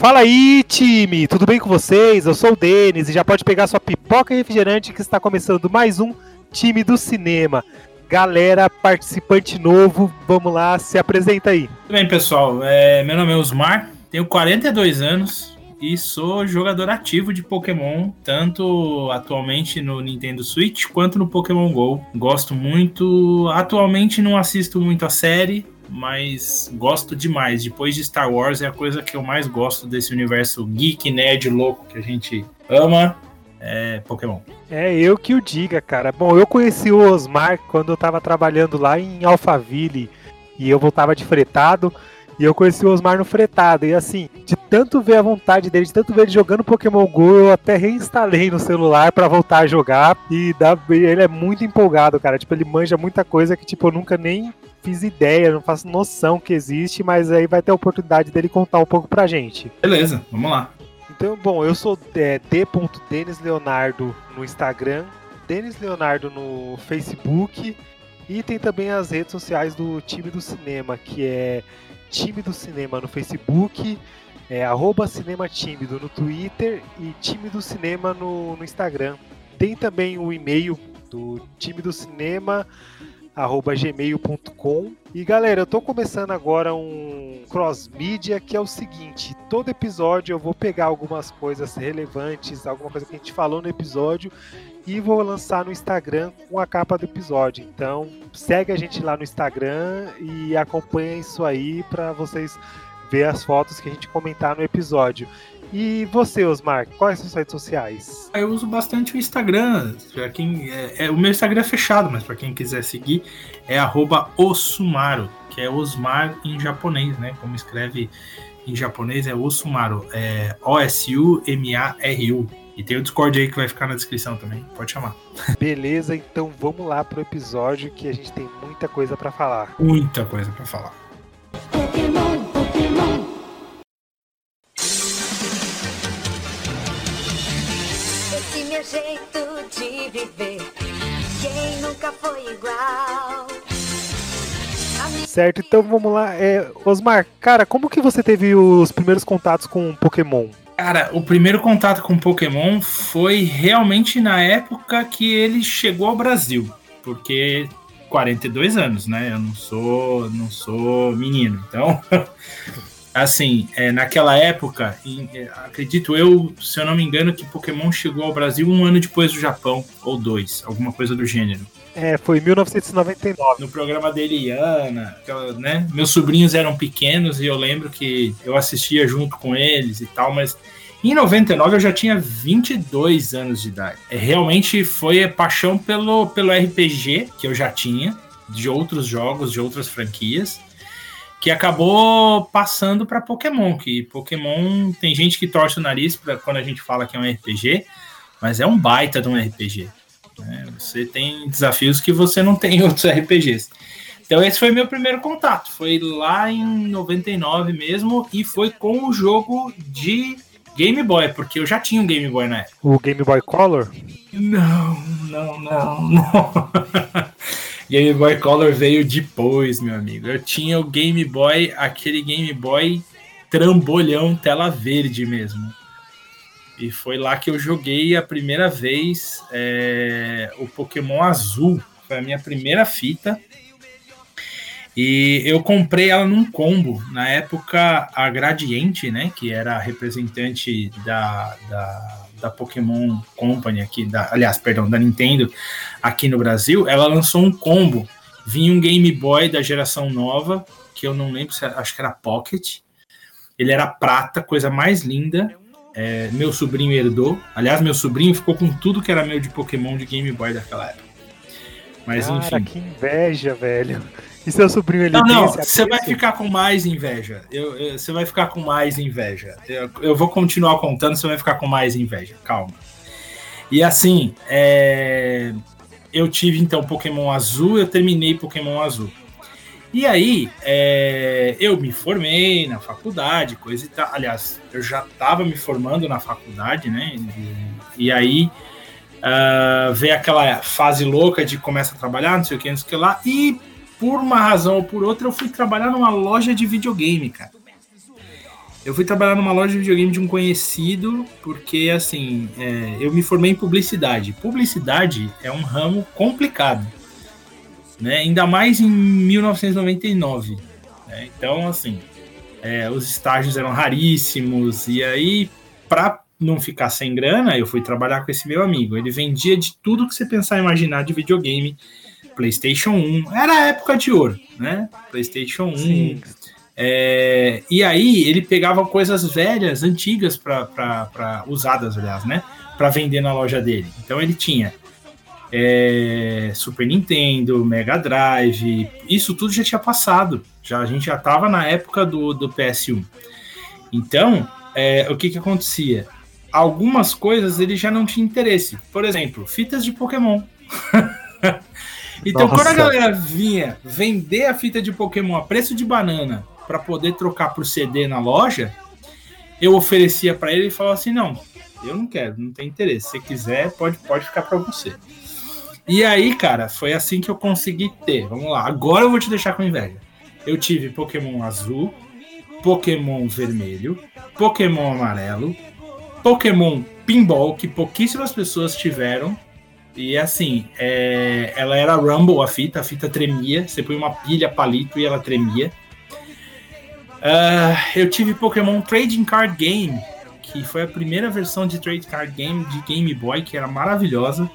Fala aí, time! Tudo bem com vocês? Eu sou o Denis e já pode pegar sua pipoca e refrigerante que está começando mais um time do cinema. Galera, participante novo, vamos lá, se apresenta aí. Tudo bem, pessoal? É, meu nome é Osmar, tenho 42 anos e sou jogador ativo de Pokémon, tanto atualmente no Nintendo Switch quanto no Pokémon GO. Gosto muito. Atualmente não assisto muito a série, mas gosto demais. Depois de Star Wars, é a coisa que eu mais gosto desse universo geek, nerd, louco que a gente ama. É Pokémon. É eu que o diga, cara. Bom, eu conheci o Osmar quando eu tava trabalhando lá em Alphaville e eu voltava de fretado. E eu conheci o Osmar no fretado. E assim, de tanto ver a vontade dele, de tanto ver ele jogando Pokémon GO, eu até reinstalei no celular pra voltar a jogar. E dá, ele é muito empolgado, cara. Tipo, ele manja muita coisa que, tipo, eu nunca nem fiz ideia, não faço noção que existe, mas aí vai ter a oportunidade dele contar um pouco pra gente. Beleza, vamos lá. Então, bom, eu sou é, d.denisleonardo no Instagram, Denis Leonardo no Facebook e tem também as redes sociais do Time do Cinema, que é Time do Cinema no Facebook, é arroba Cinema Tímido no Twitter e Time do Cinema no, no Instagram. Tem também o e-mail do Time do Cinema, arroba gmail.com. E galera, eu tô começando agora um cross-mídia que é o seguinte: todo episódio eu vou pegar algumas coisas relevantes, alguma coisa que a gente falou no episódio e vou lançar no Instagram com a capa do episódio. Então, segue a gente lá no Instagram e acompanha isso aí para vocês ver as fotos que a gente comentar no episódio. E você, Osmar, quais são as redes sociais? Eu uso bastante o Instagram. Quem, é, é- o meu Instagram é fechado, mas para quem quiser seguir, é Osumaru, que é Osmar em japonês, né? Como escreve em japonês é Osumaru. É O-S-U-M-A-R-U. E tem o Discord aí que vai ficar na descrição também. Pode chamar. Beleza, então vamos lá pro episódio que a gente tem muita coisa para falar. Muita coisa para falar. Pokémon, Pokémon. Esse meu jeito de viver, quem nunca foi igual? Certo, então vamos lá. É, Osmar, cara, como que você teve os primeiros contatos com Pokémon? Cara, o primeiro contato com Pokémon foi realmente na época que ele chegou ao Brasil, porque 42 anos, né? Eu não sou, não sou menino, então, assim, é, naquela época, em- é, acredito eu, se eu não me engano, que Pokémon chegou ao Brasil um ano depois do Japão ou dois, alguma coisa do gênero. É, foi em 1999. No programa dele, aquela, né? Meus sobrinhos eram pequenos e eu lembro que eu assistia junto com eles e tal, mas em 99 eu já tinha 22 anos de idade. É, realmente foi paixão pelo, pelo RPG que eu já tinha, de outros jogos, de outras franquias, que acabou passando para Pokémon. Que Pokémon tem gente que torce o nariz pra, quando a gente fala que é um RPG, mas é um baita de um RPG. Né? Você tem desafios que você não tem em outros RPGs. Então esse foi meu primeiro contato. Foi lá em 99 mesmo e foi com o jogo de Game Boy, porque eu já tinha um Game Boy na época. O Game Boy Color? Não, não, não, não. Game Boy Color veio depois, meu amigo. Eu tinha o Game Boy, aquele Game Boy trambolhão tela verde mesmo. E foi lá que eu joguei a primeira vez é, o Pokémon Azul. Foi a minha primeira fita. E eu comprei ela num combo. Na época, a Gradiente, né? Que era representante da, da, da Pokémon Company aqui, da, aliás, perdão, da Nintendo aqui no Brasil, ela lançou um combo. Vinha um Game Boy da geração nova, que eu não lembro se era, acho que era Pocket. Ele era prata, coisa mais linda. É, meu sobrinho herdou. Aliás, meu sobrinho ficou com tudo que era meu de Pokémon de Game Boy daquela época. Mas Cara, enfim. que inveja, velho. E seu sobrinho ele Não, não, você vai ficar com mais inveja. Você vai ficar com mais inveja. Eu, eu vou continuar contando, você vai ficar com mais inveja. Calma. E assim, é, eu tive então Pokémon Azul, eu terminei Pokémon Azul. E aí, é, eu me formei na faculdade, coisa e tal. Aliás, eu já estava me formando na faculdade, né? E, e aí ah, veio aquela fase louca de começa a trabalhar, não sei o que, não sei o que lá. E por uma razão ou por outra, eu fui trabalhar numa loja de videogame, cara. Eu fui trabalhar numa loja de videogame de um conhecido, porque assim, é, eu me formei em publicidade. Publicidade é um ramo complicado, né? Ainda mais em 1999. né? Então, assim, é, os estágios eram raríssimos, e aí, pra não ficar sem grana, eu fui trabalhar com esse meu amigo. Ele vendia de tudo que você pensar e imaginar de videogame. PlayStation 1, era a época de ouro, né? PlayStation 1, Sim. é, e aí ele pegava coisas velhas, antigas, para usadas, aliás, né? Para vender na loja dele. Então ele tinha é, Super Nintendo, Mega Drive, isso tudo já tinha passado. Já a gente já estava na época do, do PS1. Então, é, o que que acontecia? Algumas coisas ele já não tinha interesse. Por exemplo, fitas de Pokémon. então, Nossa. quando a galera vinha vender a fita de Pokémon a preço de banana para poder trocar por CD na loja, eu oferecia para ele e falava assim: não, eu não quero, não tem interesse. Se quiser, pode, pode ficar para você. E aí, cara, foi assim que eu consegui ter. Vamos lá, agora eu vou te deixar com inveja. Eu tive Pokémon azul, Pokémon vermelho, Pokémon amarelo, Pokémon Pinball, que pouquíssimas pessoas tiveram. E assim, é, ela era Rumble a fita, a fita tremia. Você põe uma pilha palito e ela tremia. Ah, eu tive Pokémon Trading Card Game, que foi a primeira versão de Trading Card Game de Game Boy, que era maravilhosa.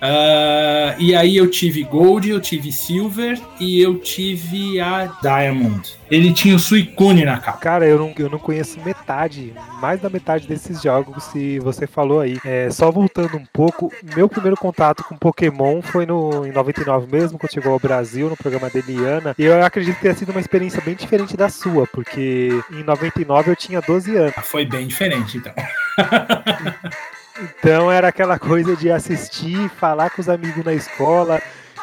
Ah, e aí eu tive Gold, eu tive Silver e eu tive a Diamond. Ele tinha o Suicune na capa. Cara, eu não, eu não conheço metade, mais da metade desses jogos que você falou aí. É, só voltando um pouco, meu primeiro contato com Pokémon foi no, em 99 mesmo, quando chegou ao Brasil, no programa da Eliana. E eu acredito que tenha sido uma experiência bem diferente da sua, porque em 99 eu tinha 12 anos. Foi bem diferente, então. Então era aquela coisa de assistir, falar com os amigos na escola,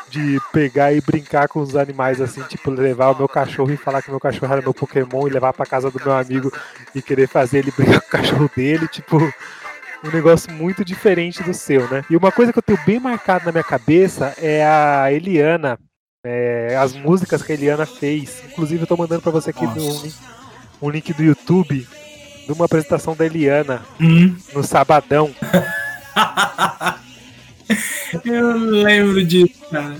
de pegar e brincar com os animais assim, tipo, levar o meu cachorro e falar que o meu cachorro era meu Pokémon e levar pra casa do meu amigo e querer fazer ele brigar com o cachorro dele, tipo, um negócio muito diferente do seu, né? E uma coisa que eu tenho bem marcado na minha cabeça é a Eliana, é, as músicas que a Eliana fez. Inclusive eu tô mandando pra você aqui um, link- um link do YouTube de uma apresentação da Eliana Hum, no Sabadão. eu lembro disso, cara.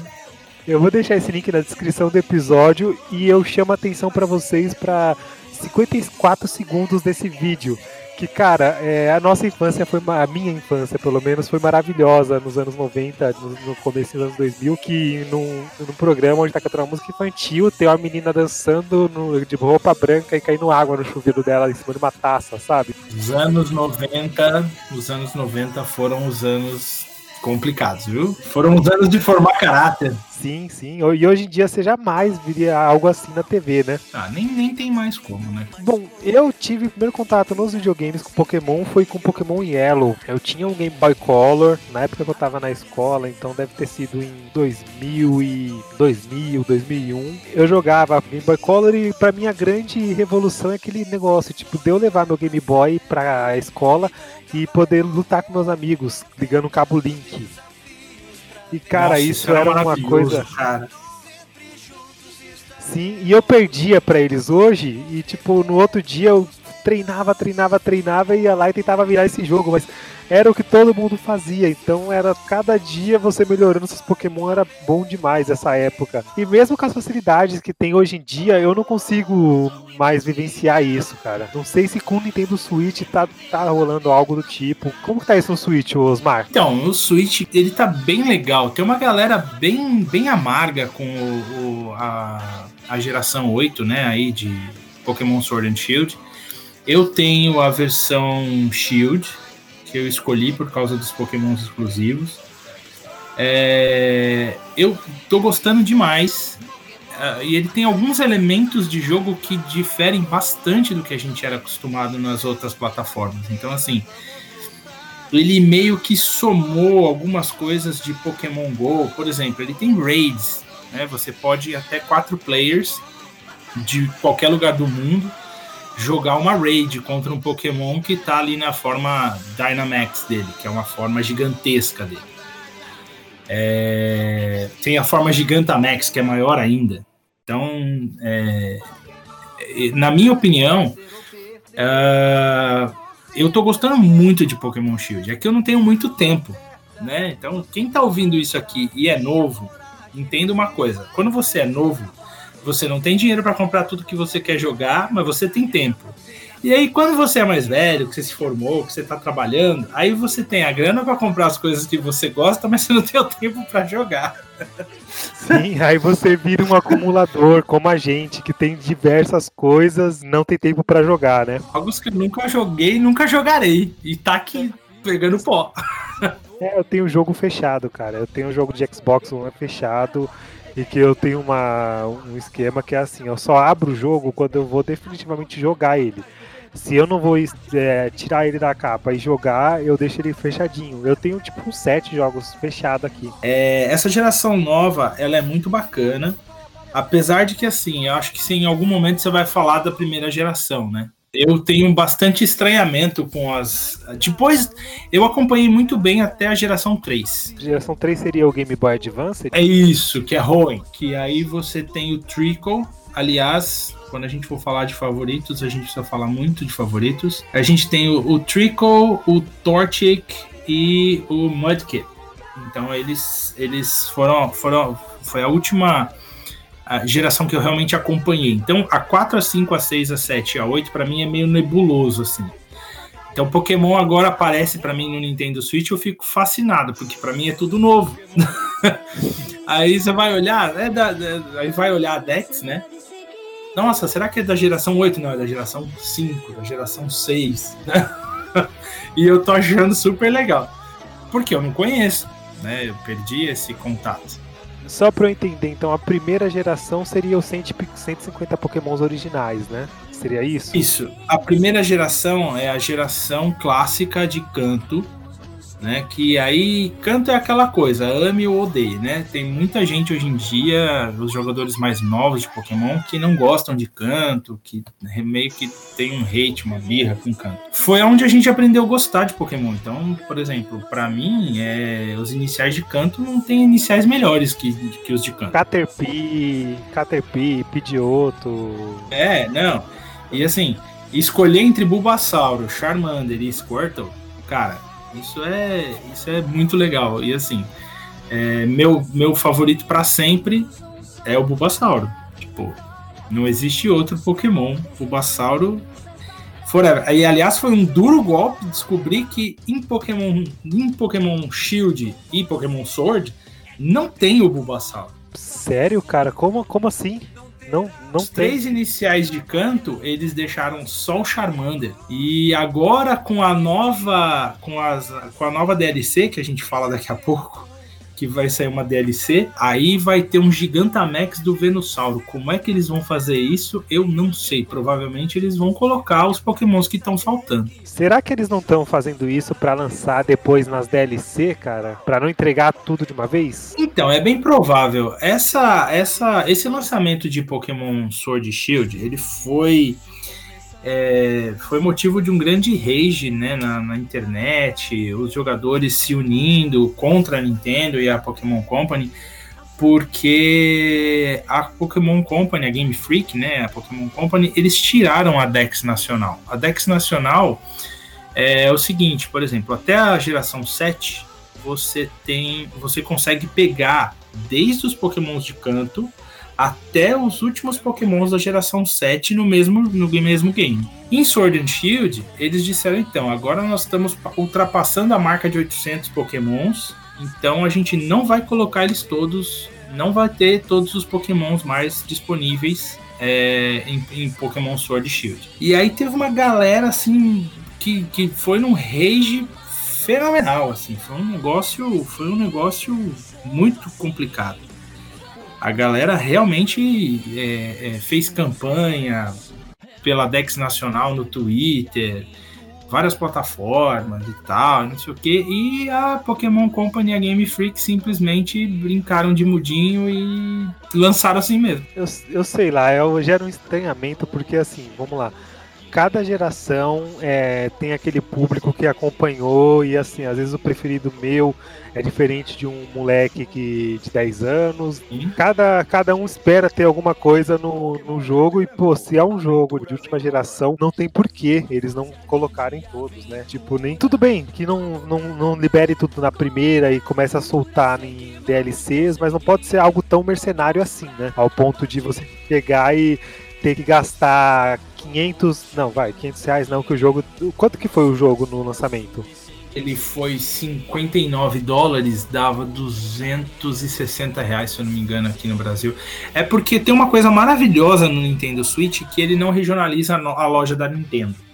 Eu vou deixar esse link na descrição do episódio e eu chamo a atenção pra vocês pra 54 segundos desse vídeo. Que, cara, é, a nossa infância foi, a minha infância pelo menos, foi maravilhosa nos anos 90, no, no começo dos anos 2000, que num, num programa onde tá cantando uma música infantil, tem uma menina dançando no- de roupa branca e caindo água no chuveiro dela em cima de uma taça, sabe? Os anos 90, os anos 90 foram os anos complicados, viu? Foram os anos de formar caráter. Sim, sim. E hoje em dia você jamais viria algo assim na TV, né? Ah, nem, nem tem mais como, né? Bom, eu tive o primeiro contato nos videogames com Pokémon foi com Pokémon Yellow. Eu tinha um Game Boy Color, na época que eu tava na escola, então deve ter sido em 2000 e 2000, 2001. Eu jogava Game Boy Color e pra mim a grande revolução é aquele negócio, tipo, de eu levar meu Game Boy pra escola e poder lutar com meus amigos, ligando o cabo Link. E cara, Nossa, isso era uma coisa Cara. Sim, e eu perdia pra eles hoje e tipo no outro dia eu treinava, treinava, treinava e ia lá e tentava virar esse jogo, mas era o que todo mundo fazia. Então era cada dia você melhorando seus Pokémon era bom demais essa época. E mesmo com as facilidades que tem hoje em dia, eu não consigo mais vivenciar isso, cara. Não sei se com o Nintendo Switch tá, tá rolando algo do tipo. Como tá isso no Switch, Osmar? Então, o Switch, ele tá bem legal. Tem uma galera bem, bem amarga com o, o- a, a geração 8, né, aí de Pokémon Sword and Shield. Eu tenho a versão Shield, que eu escolhi por causa dos Pokémons exclusivos. É, eu tô gostando demais. Ah, e ele tem alguns elementos de jogo que diferem bastante do que a gente era acostumado nas outras plataformas. Então, assim, ele meio que somou algumas coisas de Pokémon Go. Por exemplo, ele tem raids, né? Você pode ir até quatro players de qualquer lugar do mundo jogar uma raid contra um Pokémon que tá ali na forma Dynamax dele, que é uma forma gigantesca dele. É, Tem a forma Gigantamax, que é maior ainda. Então, é, na minha opinião, ah, eu tô gostando muito de Pokémon Shield. É que eu não tenho muito tempo, né? Então, quem tá ouvindo isso aqui e é novo, entenda uma coisa: quando você é novo, você não tem dinheiro para comprar tudo que você quer jogar, mas você tem tempo. E aí, quando você é mais velho, que você se formou, que você tá trabalhando, aí você tem a grana para comprar as coisas que você gosta, mas você não tem o tempo para jogar. Sim, aí você vira um acumulador, como a gente, que tem diversas coisas, não tem tempo pra jogar, né? Jogos que eu nunca joguei nunca jogarei. E tá aqui pegando pó. É, eu tenho jogo fechado, cara. Eu tenho um jogo de Xbox One fechado e que eu tenho uma, um esquema que é assim, eu só abro o jogo quando eu vou definitivamente jogar ele. Se eu não vou é, tirar ele da capa e jogar, eu deixo ele fechadinho. Eu tenho tipo sete jogos fechados aqui. É, essa geração nova, ela é muito bacana. Apesar de que, assim, eu acho que se em algum momento você vai falar da primeira geração, né? Eu tenho bastante estranhamento com as. Depois, eu acompanhei muito bem até a geração 3. Geração 3 seria o Game Boy Advance? É isso, que é Hoenn. Que aí você tem o Trickle. Aliás, quando a gente for falar de favoritos, a gente precisa falar muito de favoritos. A gente tem o, o Trickle, o Torchic e o Mudkip. Então eles, eles foram, foram. Foi a última a geração que eu realmente acompanhei. Então a 4, a 5, a 6, a 7 e a 8 para mim é meio nebuloso assim. Então Pokémon agora aparece para mim no Nintendo Switch, eu fico fascinado, porque para mim é tudo novo. aí você vai olhar, é da, da, aí vai olhar a Dex, né? Nossa, será que é da geração 8? Não, é da geração 5, da geração 6. e eu tô achando super legal. Porque eu não conheço, né? Eu perdi esse contato. Só pra eu entender, então a primeira geração seria os 100 150 Pokémons originais, né? Seria isso? Isso. A primeira geração é a geração clássica de canto, né? Que aí canto é aquela coisa, ame ou odeie, né? Tem muita gente hoje em dia, os jogadores mais novos de Pokémon, que não gostam de canto, que meio que tem um hate, uma birra com canto. Foi onde a gente aprendeu a gostar de Pokémon. Então, por exemplo, para mim, é, os iniciais de canto não tem iniciais melhores que, que os de canto. Caterpie, Caterpie, Pidgeotto. É, não. E assim, escolher entre Bulbasauro, Charmander e Squirtle, cara, isso é, isso é muito legal. E assim, é, meu, meu favorito para sempre é o Bulbasauro. Tipo, não existe outro Pokémon. Bulbasauro forever. E aliás, foi um duro golpe descobrir que em Pokémon, em Pokémon Shield e Pokémon Sword não tem o Bulbasauro. Sério, cara? Como, como assim? Não, não Os tem. três iniciais de canto, eles deixaram só o Charmander. E agora com a nova com, as, com a nova DLC que a gente fala daqui a pouco, que vai sair uma DLC, aí vai ter um Gigantamax do Venusauro. Como é que eles vão fazer isso? Eu não sei. Provavelmente eles vão colocar os Pokémons que estão faltando. Será que eles não estão fazendo isso pra lançar depois nas DLC, cara? Pra não entregar tudo de uma vez? Então, é bem provável. Essa, essa, esse lançamento de Pokémon Sword e Shield, ele foi é, foi motivo de um grande rage né, na, na, internet, os jogadores se unindo contra a Nintendo e a Pokémon Company, porque a Pokémon Company, a Game Freak, né, a Pokémon Company, eles tiraram a Dex Nacional. A Dex Nacional é o seguinte, por exemplo, até a geração 7, você tem, você consegue pegar desde os Pokémons de canto até os últimos Pokémons da geração 7 no mesmo, no mesmo game. Em Sword and Shield, eles disseram então, agora nós estamos ultrapassando a marca de 800 Pokémons, então a gente não vai colocar eles todos, não vai ter todos os Pokémons mais disponíveis é, em, em, Pokémon Sword e Shield. E aí teve uma galera assim que, que foi num rage fenomenal, assim, foi um negócio, foi um negócio muito complicado. A galera realmente é, é, fez campanha pela Dex Nacional no Twitter, várias plataformas e tal, não sei o que. E a Pokémon Company e a Game Freak simplesmente brincaram de mudinho e lançaram assim mesmo. Eu, eu sei lá, eu gero um estranhamento porque assim, vamos lá cada geração é, tem aquele público que acompanhou e assim, às vezes o preferido meu é diferente de um moleque que, de 10 anos. Cada, cada um espera ter alguma coisa no, no jogo e, pô, se é um jogo de última geração, não tem porquê eles não colocarem todos, né? Tipo, nem tudo bem que não, não, não libere tudo na primeira e comece a soltar em DLCs, mas não pode ser algo tão mercenário assim, né? Ao ponto de você pegar e ter que gastar 500, não, vai, 500 reais não, que o jogo, quanto que foi o jogo no lançamento? Ele foi 59 dólares, dava 260 reais, se eu não me engano, aqui no Brasil. É porque tem uma coisa maravilhosa no Nintendo Switch que ele não regionaliza a loja da Nintendo.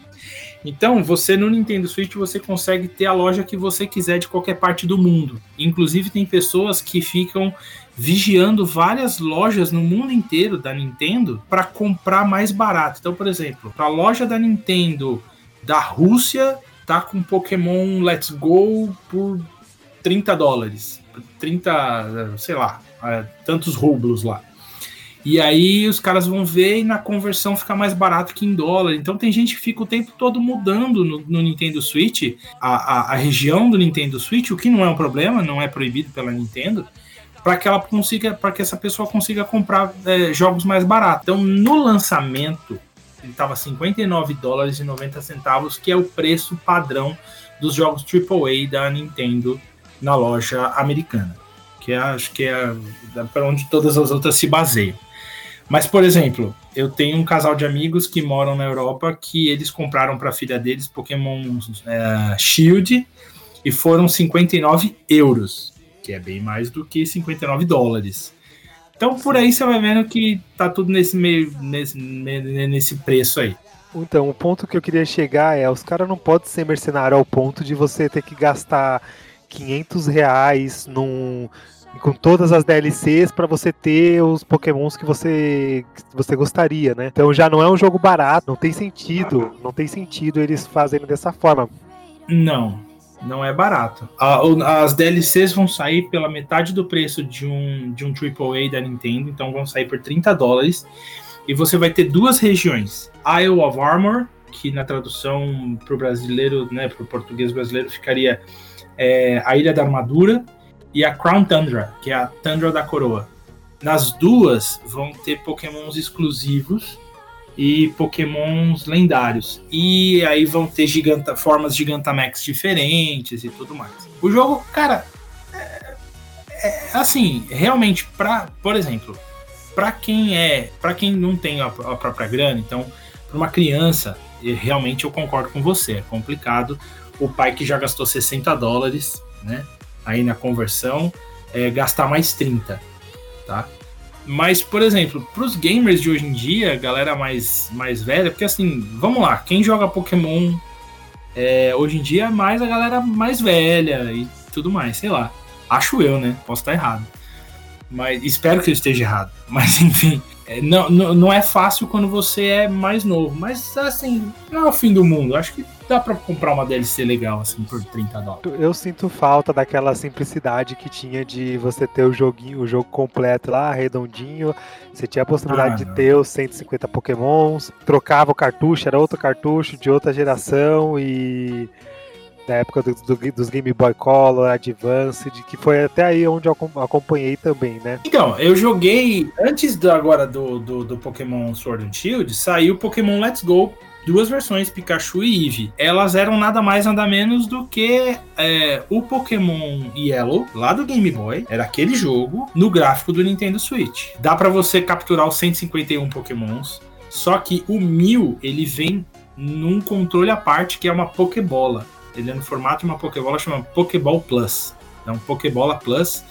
Então, você no Nintendo Switch você consegue ter a loja que você quiser de qualquer parte do mundo. Inclusive tem pessoas que ficam vigiando várias lojas no mundo inteiro da Nintendo para comprar mais barato. Então, por exemplo, a loja da Nintendo da Rússia tá com Pokémon Let's Go por 30 dólares, 30, sei lá, é, tantos rublos lá. E aí os caras vão ver e na conversão fica mais barato que em dólar. Então tem gente que fica o tempo todo mudando no, no Nintendo Switch, a, a, a, região do Nintendo Switch, o que não é um problema, não é proibido pela Nintendo para que ela consiga, para que essa pessoa consiga comprar é, jogos mais baratos. Então, no lançamento, ele estava 59 dólares e 90 centavos, que é o preço padrão dos jogos AAA da Nintendo na loja americana, que é, acho que é para onde todas as outras se baseiam. Mas, por exemplo, eu tenho um casal de amigos que moram na Europa que eles compraram para a filha deles Pokémon é, Shield e foram 59 euros que é bem mais do que 59 dólares. Então por aí você vai vendo que tá tudo nesse meio nesse, nesse preço aí. Então, o ponto que eu queria chegar é, os caras não podem ser mercenário ao ponto de você ter que gastar 500 reais num, com todas as DLCs para você ter os pokémons que você, que você gostaria, né? Então já não é um jogo barato, não tem sentido, não tem sentido eles fazerem dessa forma. Não, não é barato. as DLCs vão sair pela metade do preço de um, de um AAA da Nintendo, então vão sair por 30 dólares. E você vai ter duas regiões: Isle of Armor, que na tradução para o brasileiro, né, para o português brasileiro, ficaria é, a Ilha da Armadura, e a Crown Tundra, que é a Tundra da Coroa. Nas duas vão ter pokémons exclusivos e pokémons lendários. E aí vão ter giganta, formas Gigantamax diferentes e tudo mais. O jogo, cara, é, é, assim, realmente, pra, por exemplo, para quem é, para quem não tem a, a própria grana, então, para uma criança, realmente eu concordo com você, é complicado. O pai que já gastou 60 dólares, né, aí na conversão, é, gastar mais 30, tá? Mas, por exemplo, para os gamers de hoje em dia, galera mais, mais velha, porque assim, vamos lá, quem joga Pokémon é, hoje em dia é mais a galera mais velha e tudo mais, sei lá. Acho eu, né? Posso estar errado. Mas espero que eu esteja errado. Mas enfim, é, não, não, não é fácil quando você é mais novo. Mas assim, não é o fim do mundo. Acho que dá pra comprar uma DLC legal, assim, por 30 dólares. Eu sinto falta daquela simplicidade que tinha de você ter o joguinho, o jogo completo lá, redondinho. Você tinha a possibilidade ah, de ter os 150 pokémons, trocava o cartucho, era outro cartucho de outra geração e da época do, do- dos Game Boy Color, Advanced, que foi até aí onde eu acom- acompanhei também, né? Então, eu joguei antes do, agora do, do, do Pokémon Sword and Shield, saiu o Pokémon Let's Go, duas versões, Pikachu e Eevee. Elas eram nada mais nada menos do que é, o Pokémon Yellow, lá do Game Boy, era aquele jogo, no gráfico do Nintendo Switch. Dá pra você capturar os 151 Pokémons, só que o Mil, ele vem num controle à parte que é uma Pokébola. Ele é no formato de uma Pokébola chamada Pokéball Plus. É um Pokébola Plus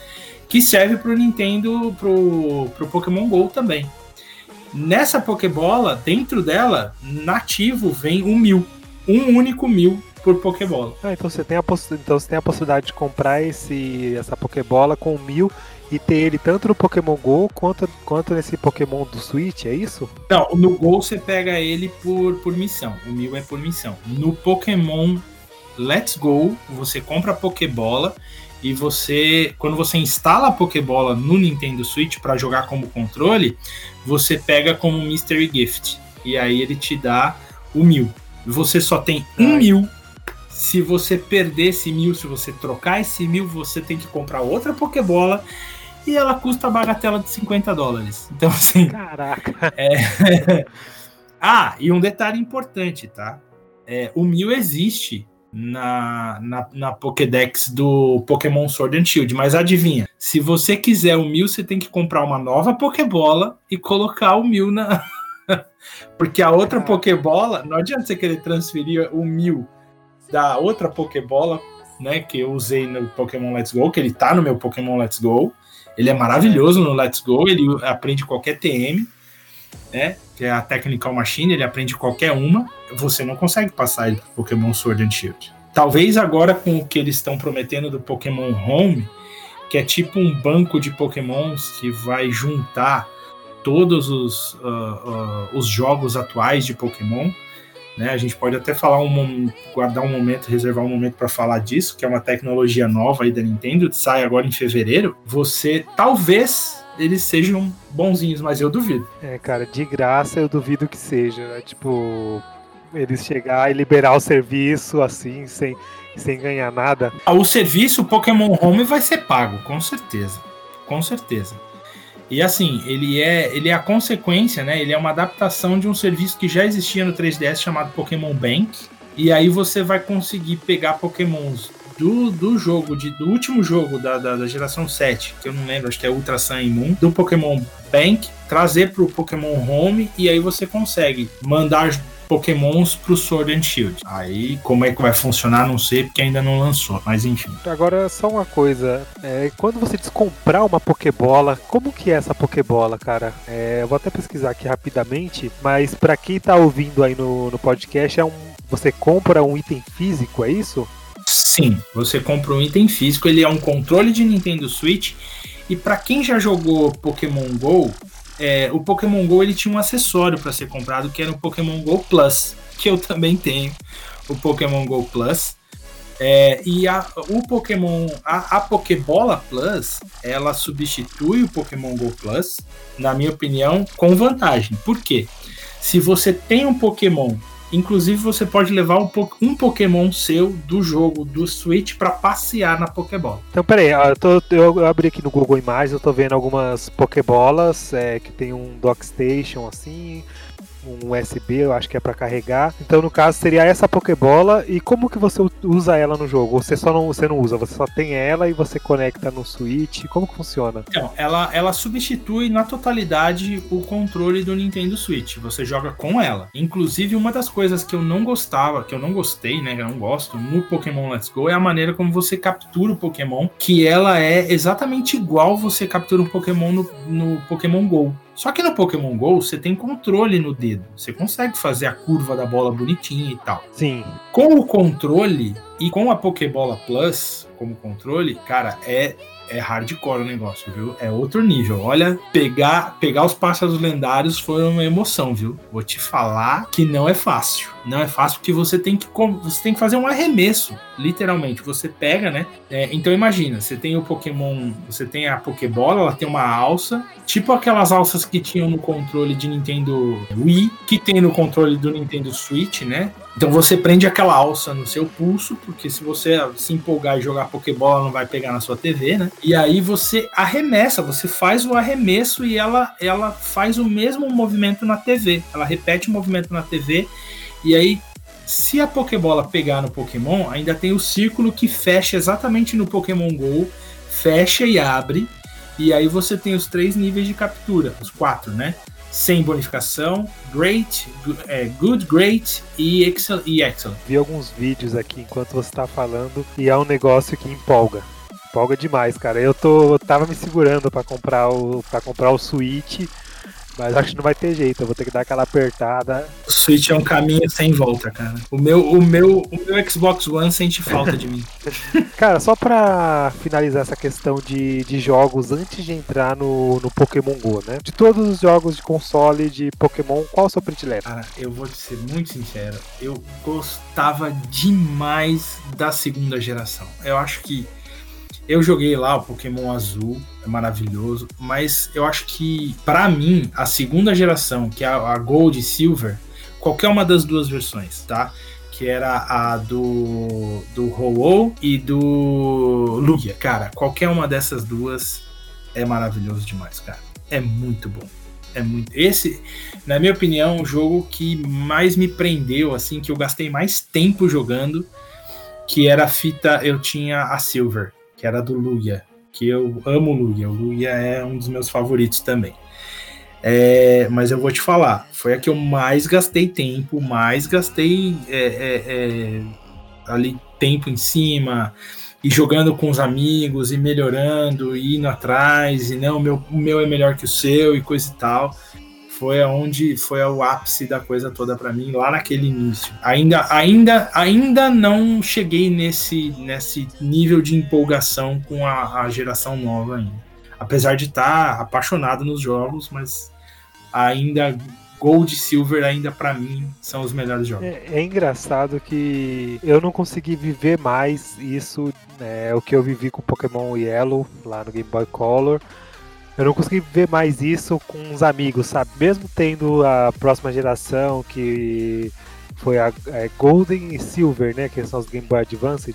que serve pro Nintendo, pro, pro Pokémon GO também. Nessa Pokébola, dentro dela, nativo vem um mil. Um único mil por Pokébola. Ah, então você tem a, poss- então você tem a possibilidade de comprar esse, essa Pokébola com mil e ter ele tanto no Pokémon GO quanto, quanto nesse Pokémon do Switch, é isso? Não, no Gol você pega ele por, por missão. O mil é por missão. No Pokémon Let's Go, você compra a Pokébola e você, quando você instala a Pokébola no Nintendo Switch para jogar como controle, você pega como Mystery Gift. E aí ele te dá o mil. Você só tem um Ai. mil. Se você perder esse mil, se você trocar esse mil, você tem que comprar outra Pokébola. E ela custa a bagatela de 50 dólares. Então, assim, Caraca! ah, e um detalhe importante, tá? É, o Mil existe na, na, na Pokédex do Pokémon Sword and Shield, mas adivinha? Se você quiser o Mil, você tem que comprar uma nova Pokébola e colocar o Mil na. Porque a outra Ah. Pokébola, não adianta você querer transferir o Mil da outra Pokébola, né, que eu usei no Pokémon Let's Go, que ele tá no meu Pokémon Let's Go. Ele é maravilhoso no Let's Go, ele aprende qualquer TM né? Que é a Technical Machine, ele aprende qualquer uma. Você não consegue passar ele pro Pokémon Sword and Shield. Talvez agora com o que eles estão prometendo do Pokémon Home, que é tipo um banco de Pokémons que vai juntar todos os, ah, ah, os jogos atuais de Pokémon. Né? A gente pode até falar um guardar um momento, reservar um momento para falar disso, que é uma tecnologia nova aí da Nintendo, sai agora em fevereiro. Você talvez eles sejam bonzinhos, mas eu duvido. É, cara, de graça eu duvido que seja. né? Tipo, eles chegar e liberar o serviço assim, sem, sem ganhar nada. Ah, O serviço Pokémon Home vai ser pago, com certeza. Com certeza. E assim, ele é, ele é a consequência, né? Ele é uma adaptação de um serviço que já existia no 3DS chamado Pokémon Bank. E aí você vai conseguir pegar Pokémons do, do jogo, de, do último jogo da, da, da geração 7, que eu não lembro, acho que é Ultra Sun e Moon, do Pokémon Bank, trazer pro Pokémon Home e aí você consegue mandar Pokémons pro Sword and Shield. Aí, como é que vai funcionar, não sei, porque ainda não lançou, mas enfim. Agora, só uma coisa. é, quando você diz comprar uma Pokébola, como que é essa Pokébola, cara? É, eu vou até pesquisar aqui rapidamente, mas pra quem tá ouvindo aí no, no podcast, é um, você compra um item físico, é isso? Sim, você compra um item físico, ele é um controle de Nintendo Switch. E para quem já jogou Pokémon Go, é, o Pokémon Go ele tinha um acessório para ser comprado que era o Pokémon Go Plus, que eu também tenho, o Pokémon Go Plus. É, e a, o Pokémon, a, a Pokébola Plus, ela substitui o Pokémon Go Plus, na minha opinião, com vantagem. Por quê? Se você tem um Pokémon Inclusive, você pode levar um, po- um Pokémon seu do jogo do Switch para passear na Pokébola. Então, peraí, ó, eu, tô, eu abri aqui no Google Imagens, eu tô vendo algumas Pokébolas é, que tem um Dockstation assim, um USB, eu acho que é pra carregar. Então, no caso, seria essa Pokébola. E como que você usa ela no jogo? Você só não, você não usa, você só tem ela e você conecta no Switch. Como que funciona? Então, ela, ela substitui na totalidade o controle do Nintendo Switch. Você joga com ela. Inclusive, uma das coisas que eu não gostava, que eu não gostei, né? Que eu não gosto no Pokémon Let's Go é a maneira como você captura o Pokémon, que ela é exatamente igual você captura um Pokémon no, no Pokémon Go. Só que no Pokémon Go você tem controle no dedo. Você consegue fazer a curva da bola bonitinha e tal. Sim. Com o controle e com a Pokébola Plus como controle, cara, é é hardcore o negócio, viu? É outro nível. Olha, pegar pegar os pássaros lendários foi uma emoção, viu? Vou te falar que não é fácil. Não é fácil porque você tem que você tem que fazer um arremesso, literalmente. Você pega, né? É, então imagina, você tem o Pokémon, você tem a Pokébola, ela tem uma alça, tipo aquelas alças que tinham no controle de Nintendo Wii, que tem no controle do Nintendo Switch, né? Então você prende aquela alça no seu pulso, porque se você se empolgar e jogar Pokébola, não vai pegar na sua TV, né? E aí você arremessa, você faz o arremesso e ela, ela faz o mesmo movimento na TV. Ela repete o movimento na TV. E aí, se a Pokébola pegar no Pokémon, ainda tem o círculo que fecha exatamente no Pokémon GO, fecha e abre. E aí você tem os três níveis de captura, os quatro, né? sem bonificação, great, é, good, great e excellent, e excellent. Vi alguns vídeos aqui enquanto você tá falando e é um negócio que empolga. Empolga demais, cara. Eu tô eu tava me segurando para comprar o para comprar o Switch mas acho que não vai ter jeito, eu vou ter que dar aquela apertada. O Switch é um caminho sem volta, cara. O meu, o meu, o meu Xbox One sente falta de mim. cara, só pra finalizar essa questão de, de jogos antes de entrar no, no Pokémon GO, né? De todos os jogos de console de Pokémon, qual o seu predileto? Cara, eu vou te ser muito sincero, eu gostava demais da segunda geração. Eu acho que eu joguei lá o Pokémon Azul, é maravilhoso, mas eu acho que, para mim, a segunda geração, que é a Gold e Silver, qualquer uma das duas versões, tá? Que era a do, do ho e do Lugia. Cara, qualquer uma dessas duas é maravilhoso demais, cara. É muito bom. É muito. Esse, na minha opinião, o jogo que mais me prendeu, assim, que eu gastei mais tempo jogando, que era a fita. Eu tinha a Silver, que era do Lugia, que eu amo Lugia. O Lugia é um dos meus favoritos também. É, mas eu vou te falar, foi a que eu mais gastei tempo, mais gastei é, é, é ali tempo em cima, e jogando com os amigos, e melhorando, e indo atrás, e não, o meu, o meu é melhor que o seu, e coisa e tal foi aonde foi o ápice da coisa toda para mim lá naquele início. Ainda, ainda, ainda não cheguei nesse, nesse nível de empolgação com a, a geração nova ainda. Apesar de estar tá apaixonado nos jogos, mas ainda Gold e Silver ainda para mim são os melhores jogos. É, é, engraçado que eu não consegui viver mais isso, né, o que eu vivi com Pokémon Yellow lá no Game Boy Color eu não consegui ver mais isso com os amigos, sabe? Mesmo tendo a próxima geração, que foi a, a Golden e Silver, né? Que são os Game Boy Advance.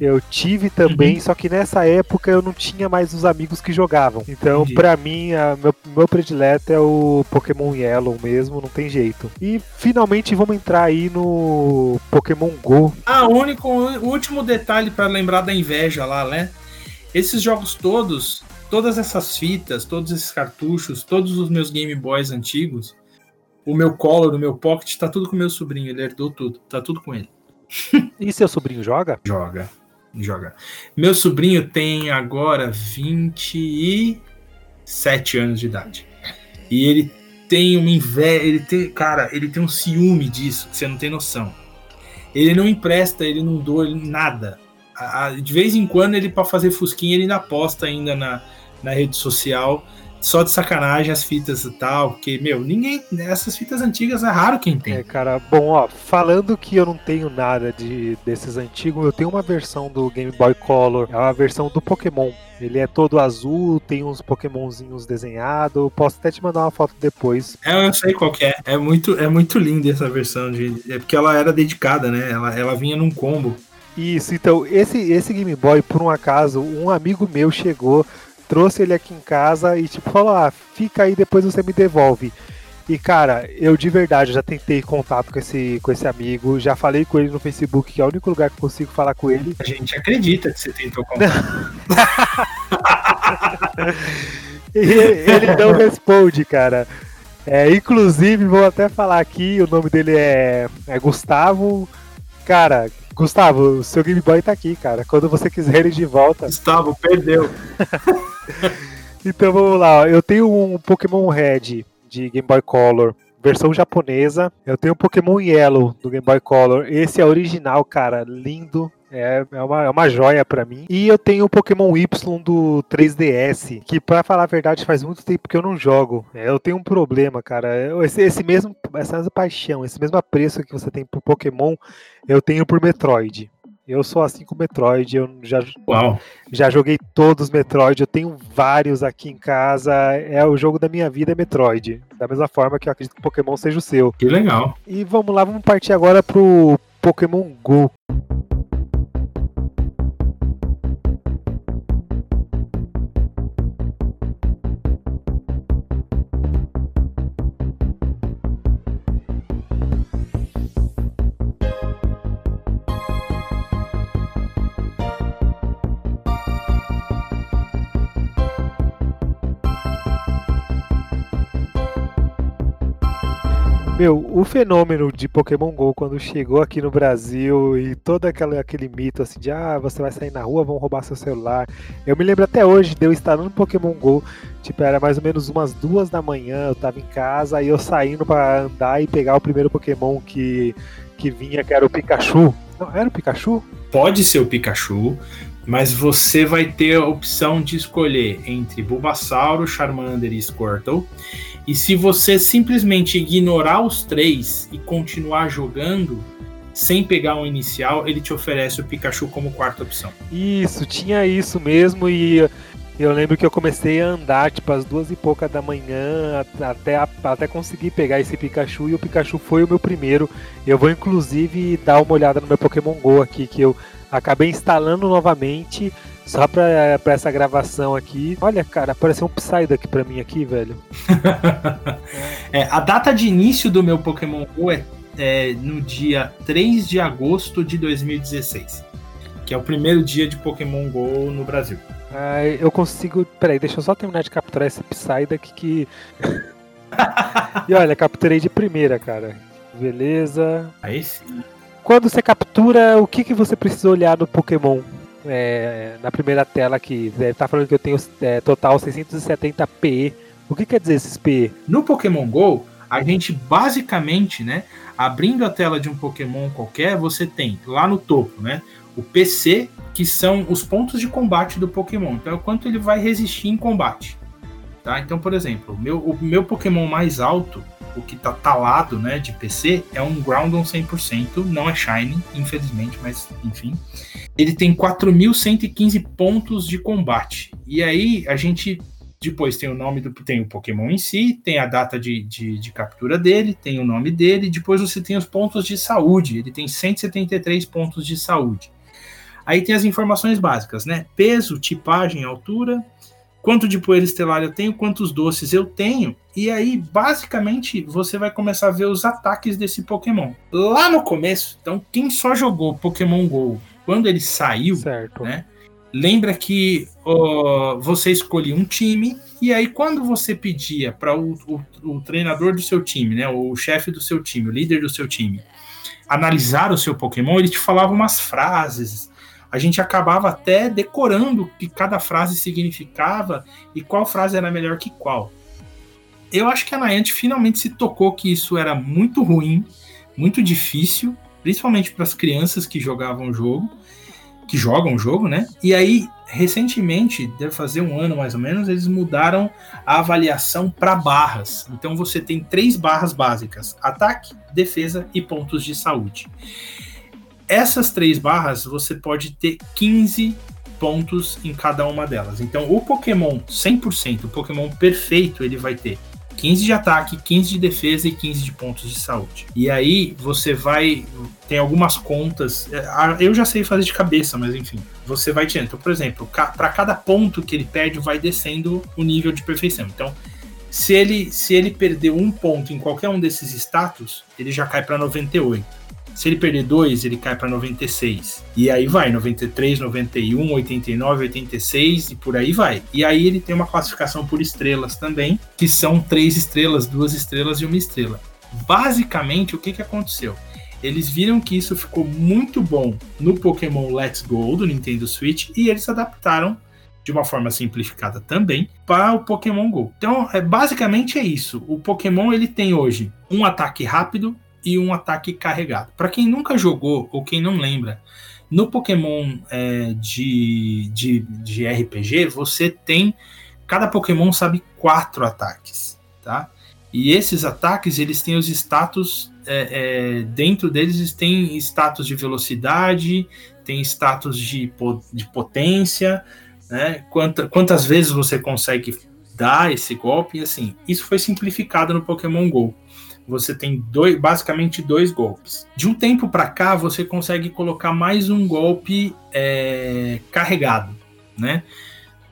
Eu tive também, uhum. só que nessa época eu não tinha mais os amigos que jogavam. Então, Entendi. pra mim, a, meu, meu predileto é o Pokémon Yellow mesmo, não tem jeito. E finalmente vamos entrar aí no Pokémon Go. Ah, o único, o último detalhe para lembrar da inveja lá, né? Esses jogos todos, todas essas fitas, todos esses cartuchos, todos os meus Game Boys antigos, o meu Color, o meu Pocket, tá tudo com meu sobrinho, ele herdou tudo, tá tudo com ele. e seu sobrinho joga? Joga, joga. Meu sobrinho tem agora 27 anos de idade. E ele tem uma inveja, ele tem, cara, ele tem um ciúme disso, que você não tem noção. Ele não empresta, ele não doa ele, nada. De vez em quando ele para fazer fusquinha ele ainda posta ainda na, na rede social só de sacanagem as fitas e tal, porque, meu, ninguém. Essas fitas antigas é raro quem tem. É, cara, bom, ó, falando que eu não tenho nada de desses antigos, eu tenho uma versão do Game Boy Color, é uma versão do Pokémon. Ele é todo azul, tem uns Pokémonzinhos desenhados. Posso até te mandar uma foto depois. É, eu sei qual que é. É muito, é muito linda essa versão. De, é porque ela era dedicada, né? Ela, ela vinha num combo. Isso, então, esse, esse Game Boy, por um acaso, um amigo meu chegou trouxe ele aqui em casa e tipo falou: "Ah, fica aí, depois você me devolve". E cara, eu de verdade já tentei contato com esse, com esse amigo, já falei com ele no Facebook, que é o único lugar que eu consigo falar com ele. A gente acredita que você tentou contato. ele não responde, cara. É, inclusive, vou até falar aqui, o nome dele é, é Gustavo. Cara, Gustavo, o seu Game Boy tá aqui, cara. Quando você quiser ele de volta. Gustavo, perdeu. então vamos lá, eu tenho um Pokémon Red de Game Boy Color, versão japonesa. Eu tenho um Pokémon Yellow do Game Boy Color. Esse é original, cara, lindo. É, é, uma, é uma joia para mim. E eu tenho o Pokémon Y do 3DS, que para falar a verdade faz muito tempo que eu não jogo. É, eu tenho um problema, cara. Esse, esse, mesmo, essa mesma paixão, esse mesmo apreço que você tem por Pokémon, eu tenho por Metroid. Eu sou assim com Metroid, eu já, Uau. já joguei todos os Metroid, eu tenho vários aqui em casa. É o jogo da minha vida é Metroid. Da mesma forma que eu acredito que Pokémon seja o seu. Que legal. E vamos lá, vamos partir agora pro Pokémon Go. Meu, o fenômeno de Pokémon GO quando chegou aqui no Brasil e todo aquele, aquele mito assim de ah, você vai sair na rua, vão roubar seu celular. Eu me lembro até hoje de eu instalando Pokémon GO, tipo, era mais ou menos umas duas da manhã, eu tava em casa e eu saindo para andar e pegar o primeiro Pokémon que, que vinha, que era o Pikachu. Não, era o Pikachu? Pode ser o Pikachu, mas você vai ter a opção de escolher entre Bulbasauro, Charmander e Squirtle. E se você simplesmente ignorar os três e continuar jogando sem pegar um inicial, ele te oferece o Pikachu como quarta opção. Isso, tinha isso mesmo e eu lembro que eu comecei a andar tipo às duas e pouca da manhã até, até conseguir pegar esse Pikachu e o Pikachu foi o meu primeiro. Eu vou inclusive dar uma olhada no meu Pokémon Go aqui que eu acabei instalando novamente só pra, pra essa gravação aqui. Olha, cara, apareceu um Psyduck pra mim aqui, velho. é, a data de início do meu Pokémon Go é, é, no dia 3 de agosto de 2016. Que é o primeiro dia de Pokémon Go no Brasil. Ah, eu consigo. Peraí, deixa eu só terminar de capturar esse Psyduck que. e olha, capturei de primeira, cara. Beleza. Aí sim. Quando você captura, o que, que você precisa olhar no Pokémon? é, na primeira tela aqui, é, tá falando que eu tenho é, total 670 PE. O que quer dizer esses PE? No Pokémon GO, a gente basicamente, né, abrindo a tela de um Pokémon qualquer, você tem lá no topo, né, o PC, que são os pontos de combate do Pokémon. Então, é o quanto ele vai resistir em combate. Tá? Então, por exemplo, meu, o meu Pokémon mais alto, o que tá talado né, de PC, é um Groudon 100%, não é Shiny, infelizmente, mas enfim. Ele tem 4.115 pontos de combate. E aí a gente depois tem o nome do tem o Pokémon em si, tem a data de, de, de, captura dele, tem o nome dele, depois você tem os pontos de saúde. Ele tem 173 pontos de saúde. Aí tem as informações básicas, né? Peso, tipagem, altura, quanto de poeira estelar eu tenho, quantos doces eu tenho, e aí basicamente você vai começar a ver os ataques desse Pokémon. Lá no começo, então quem só jogou Pokémon Go quando ele saiu, certo. né? Lembra que uh, você escolhia um time e aí quando você pedia para o, o, o, treinador do seu time, né, o chefe do seu time, o líder do seu time, analisar o seu Pokémon, ele te falava umas frases, a gente acabava até decorando o que cada frase significava e qual frase era melhor que qual. Eu acho que a Niantic finalmente se tocou que isso era muito ruim, muito difícil, principalmente para as crianças que jogavam o jogo, que jogam o jogo, né? E aí, recentemente, deve fazer um ano mais ou menos, eles mudaram a avaliação para barras. Então você tem três barras básicas: ataque, defesa e pontos de saúde. Essas três barras você pode ter 15 pontos em cada uma delas. Então, o Pokémon 100%, o Pokémon perfeito, ele vai ter 15 de ataque, 15 de defesa e 15 de pontos de saúde. E aí você vai. Tem algumas contas. É, eu já sei fazer de cabeça, mas enfim. Você vai tirando. Então, por exemplo, para cada ponto que ele perde, vai descendo o nível de perfeição. Então, se ele, se ele perder um ponto em qualquer um desses status, ele já cai para 98. Se ele perder dois, ele cai para 96. E aí vai, 93, 91, 89, 86 e por aí vai. E aí ele tem uma classificação por estrelas também, que são três estrelas, duas estrelas e uma estrela. Basicamente, o que, que aconteceu? Eles viram que isso ficou muito bom no Pokémon Let's Go do Nintendo Switch e eles adaptaram de uma forma simplificada também para o Pokémon Go. Então, é, basicamente é isso. O Pokémon ele tem hoje um ataque rápido, e um ataque carregado. Para quem nunca jogou ou quem não lembra, no Pokémon é, de, de, de RPG, você tem. Cada Pokémon sabe quatro ataques, tá? E esses ataques, eles têm os status é, é, dentro deles tem status de velocidade, tem status de, de potência, né? Quanta, quantas vezes você consegue dar esse golpe, e assim, isso foi simplificado no Pokémon GO. Você tem dois, basicamente dois golpes. De um tempo para cá, você consegue colocar mais um golpe é, carregado, né?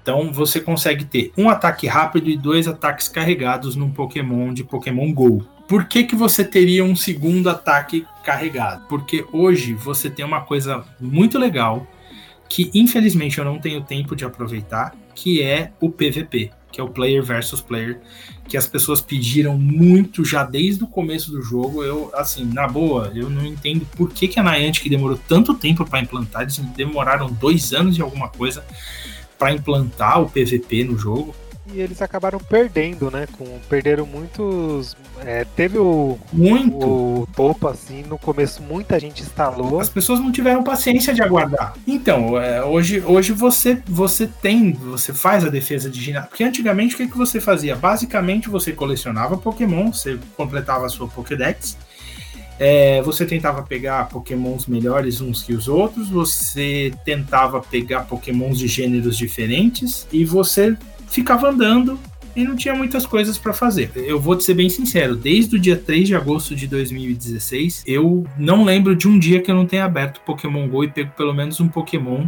Então você consegue ter um ataque rápido e dois ataques carregados num Pokémon de Pokémon GO. Por que, que você teria um segundo ataque carregado? Porque hoje você tem uma coisa muito legal que infelizmente eu não tenho tempo de aproveitar, que é o PVP, que é o player versus player, que as pessoas pediram muito já desde o começo do jogo. Eu, assim, na boa, eu não entendo por que, que a Niantic demorou tanto tempo para implantar, eles demoraram dois anos e alguma coisa para implantar o PVP no jogo. E eles acabaram perdendo, né? Com, perderam muitos. É, teve o. Muito! O topo, assim, no começo muita gente instalou. As pessoas não tiveram paciência de aguardar. Então, é, hoje, hoje você, você tem, você faz a defesa de ginásio. Porque antigamente o que, que você fazia? Basicamente você colecionava Pokémon, você completava a sua Pokédex é, você tentava pegar pokémons melhores uns que os outros, você tentava pegar pokémons de gêneros diferentes e você ficava andando e não tinha muitas coisas para fazer. Eu vou te ser bem sincero, desde o dia 3 de agosto de 2016, eu não lembro de um dia que eu não tenha aberto Pokémon GO e pego pelo menos um Pokémon.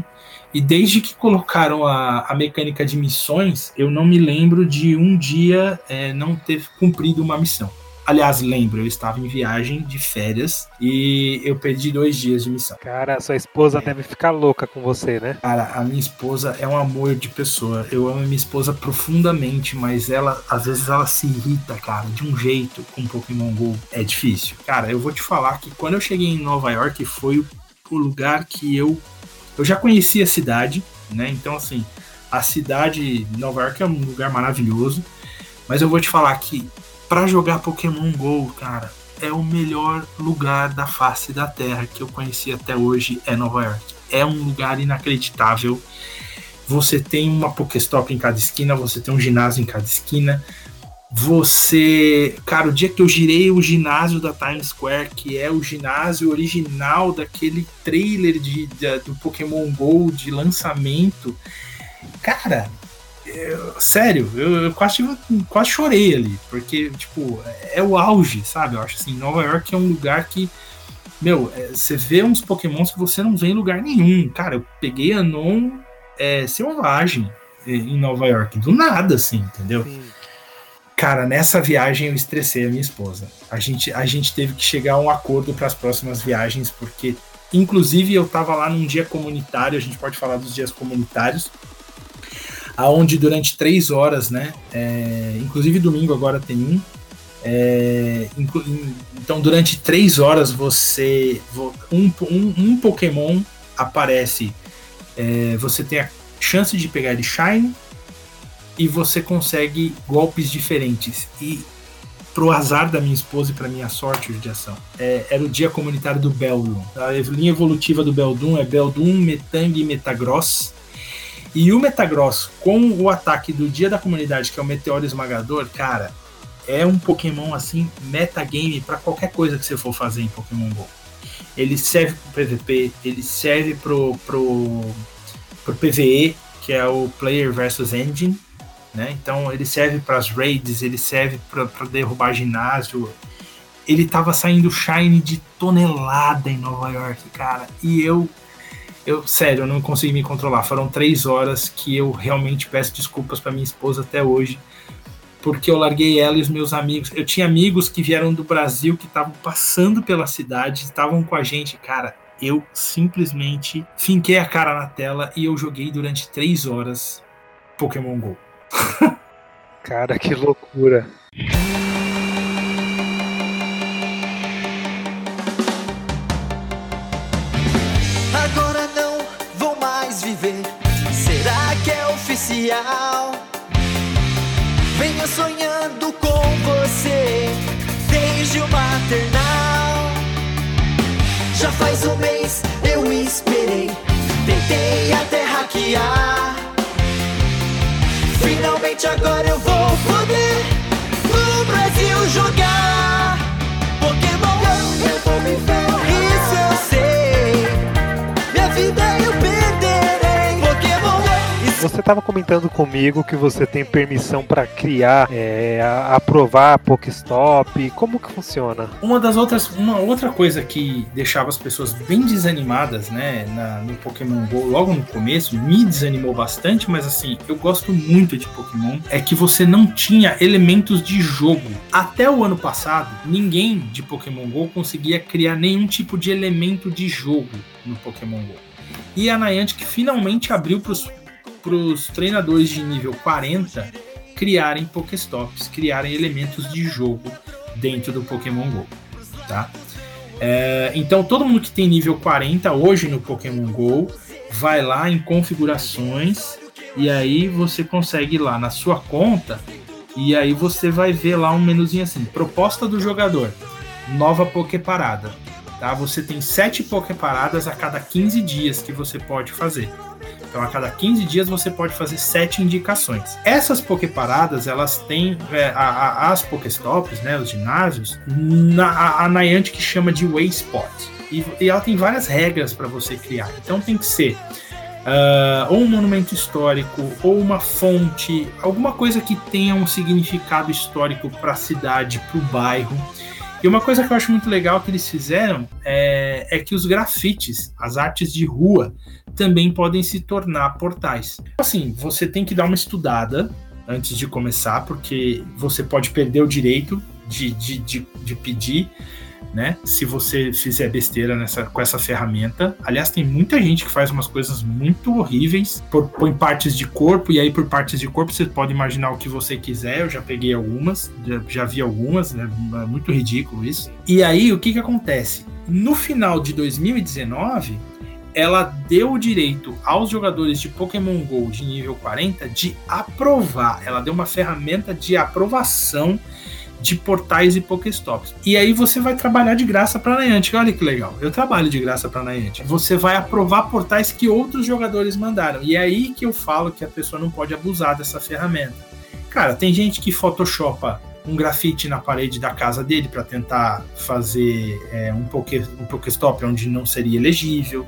E desde que colocaram a, a mecânica de missões, eu não me lembro de um dia é, não ter cumprido uma missão. Aliás, lembro, eu estava em viagem de férias e eu perdi dois dias de missão. Cara, sua esposa é. deve ficar louca com você, né? Cara, a minha esposa é um amor de pessoa. Eu amo a minha esposa profundamente, mas ela, às vezes, ela se irrita, cara, de um jeito com Pokémon GO. É difícil. Cara, eu vou te falar que quando eu cheguei em Nova York foi o lugar que eu. Eu já conhecia a cidade, né? Então, assim, a cidade de Nova York é um lugar maravilhoso. Mas eu vou te falar que para jogar Pokémon Go, cara, é o melhor lugar da face da Terra que eu conheci até hoje é Nova York. É um lugar inacreditável. Você tem uma Pokéstop em cada esquina, você tem um ginásio em cada esquina. Você, cara, o dia que eu girei o ginásio da Times Square, que é o ginásio original daquele trailer de, de do Pokémon Go de lançamento, cara, eu, sério, eu, eu quase, quase chorei ali, porque, tipo, é o auge, sabe? Eu acho assim, Nova York é um lugar que, meu, é, você vê uns pokémons que você não vê em lugar nenhum. Cara, eu peguei Anon é, selvagem é, em Nova York, do nada, assim, entendeu? Sim. Cara, nessa viagem eu estressei a minha esposa. A gente, a gente teve que chegar a um acordo para as próximas viagens, porque, inclusive, eu tava lá num dia comunitário, a gente pode falar dos dias comunitários, aonde durante três horas, né? É, inclusive domingo agora tem um. É, então durante três horas você um, um, um Pokémon aparece, é, você tem a chance de pegar ele Shine e você consegue golpes diferentes. E pro azar da minha esposa e para minha sorte de ação, é, era o dia comunitário do Beldum. A linha evolutiva do Beldum é Beldum, Metang e Metagross. E o Metagross com o ataque do dia da comunidade, que é o Meteoro Esmagador, cara, é um Pokémon assim, metagame para qualquer coisa que você for fazer em Pokémon GO. Ele serve pro PVP, ele serve pro, pro, pro PVE, que é o Player versus Engine, né? Então ele serve para as raids, ele serve para derrubar ginásio. Ele tava saindo shine de tonelada em Nova York, cara. E eu eu, sério, eu não consegui me controlar. Foram três horas que eu realmente peço desculpas para minha esposa até hoje, porque eu larguei ela e os meus amigos. Eu tinha amigos que vieram do Brasil que estavam passando pela cidade, estavam com a gente, cara. Eu simplesmente finquei a cara na tela e eu joguei durante três horas Pokémon Go. cara, que loucura. Oficial. Venho sonhando com você desde o maternal. Já faz um mês eu esperei, tentei até hackear. Finalmente agora eu vou poder no Brasil jogar Você estava comentando comigo que você tem permissão para criar, é, aprovar Pokéstop. Como que funciona? Uma das outras, uma outra coisa que deixava as pessoas bem desanimadas, né, na, no Pokémon Go logo no começo, me desanimou bastante, mas assim, eu gosto muito de Pokémon, é que você não tinha elementos de jogo. Até o ano passado, ninguém de Pokémon Go conseguia criar nenhum tipo de elemento de jogo no Pokémon Go. E a Niantic finalmente abriu para os para os treinadores de nível 40 criarem Pokéstops, criarem elementos de jogo dentro do Pokémon Go, tá? É, então todo mundo que tem nível 40 hoje no Pokémon Go vai lá em configurações e aí você consegue ir lá na sua conta e aí você vai ver lá um menuzinho assim, proposta do jogador, nova Poké Parada, tá? Você tem sete Poké Paradas a cada 15 dias que você pode fazer. Então, a cada 15 dias você pode fazer sete indicações. Essas Poképaradas, elas têm é, a, a, as Pokéstops, né, os ginásios, na, a, a Niantic chama de Wayspot. E, e ela tem várias regras para você criar. Então, tem que ser uh, ou um monumento histórico, ou uma fonte, alguma coisa que tenha um significado histórico para a cidade, para o bairro. E uma coisa que eu acho muito legal que eles fizeram é, é que os grafites, as artes de rua, também podem se tornar portais. Assim, você tem que dar uma estudada antes de começar, porque você pode perder o direito de, de, de, de pedir né? Se você fizer besteira nessa, com essa ferramenta. Aliás, tem muita gente que faz umas coisas muito horríveis, por, põe partes de corpo, e aí por partes de corpo você pode imaginar o que você quiser. Eu já peguei algumas, já, já vi algumas, né? É muito ridículo isso. E aí, o que que acontece? No final de 2019, ela deu o direito aos jogadores de Pokémon GO de nível 40 de aprovar. Ela deu uma ferramenta de aprovação de portais e Pokéstops. E aí você vai trabalhar de graça para a Niantic. Olha que legal. Eu trabalho de graça para a Niantic. Você vai aprovar portais que outros jogadores mandaram. E é aí que eu falo que a pessoa não pode abusar dessa ferramenta. Cara, tem gente que photoshopa um grafite na parede da casa dele para tentar fazer é, um, poké, um Pokéstop onde não seria elegível,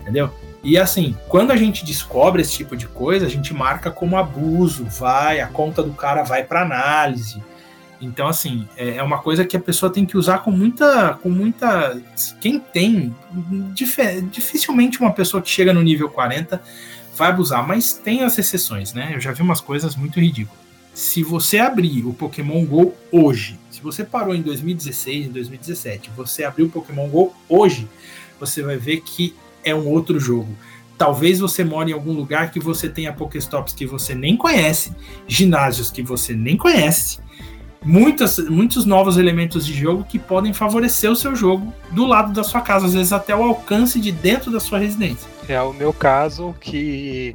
entendeu? E assim, quando a gente descobre esse tipo de coisa, a gente marca como abuso, vai, a conta do cara vai para análise. Então, assim, é, é uma coisa que a pessoa tem que usar com muita. com muita. Quem tem. Dificilmente uma pessoa que chega no nível 40 vai abusar, mas tem as exceções, né? Eu já vi umas coisas muito ridículas. Se você abrir o Pokémon GO hoje, se você parou em 2016, em 2017, você abriu o Pokémon GO hoje, você vai ver que é um outro jogo. Talvez você more em algum lugar que você tenha Pokéstops que você nem conhece, ginásios que você nem conhece, muitas, muitos novos elementos de jogo que podem favorecer o seu jogo do lado da sua casa, às vezes até o alcance de dentro da sua residência. É o meu caso que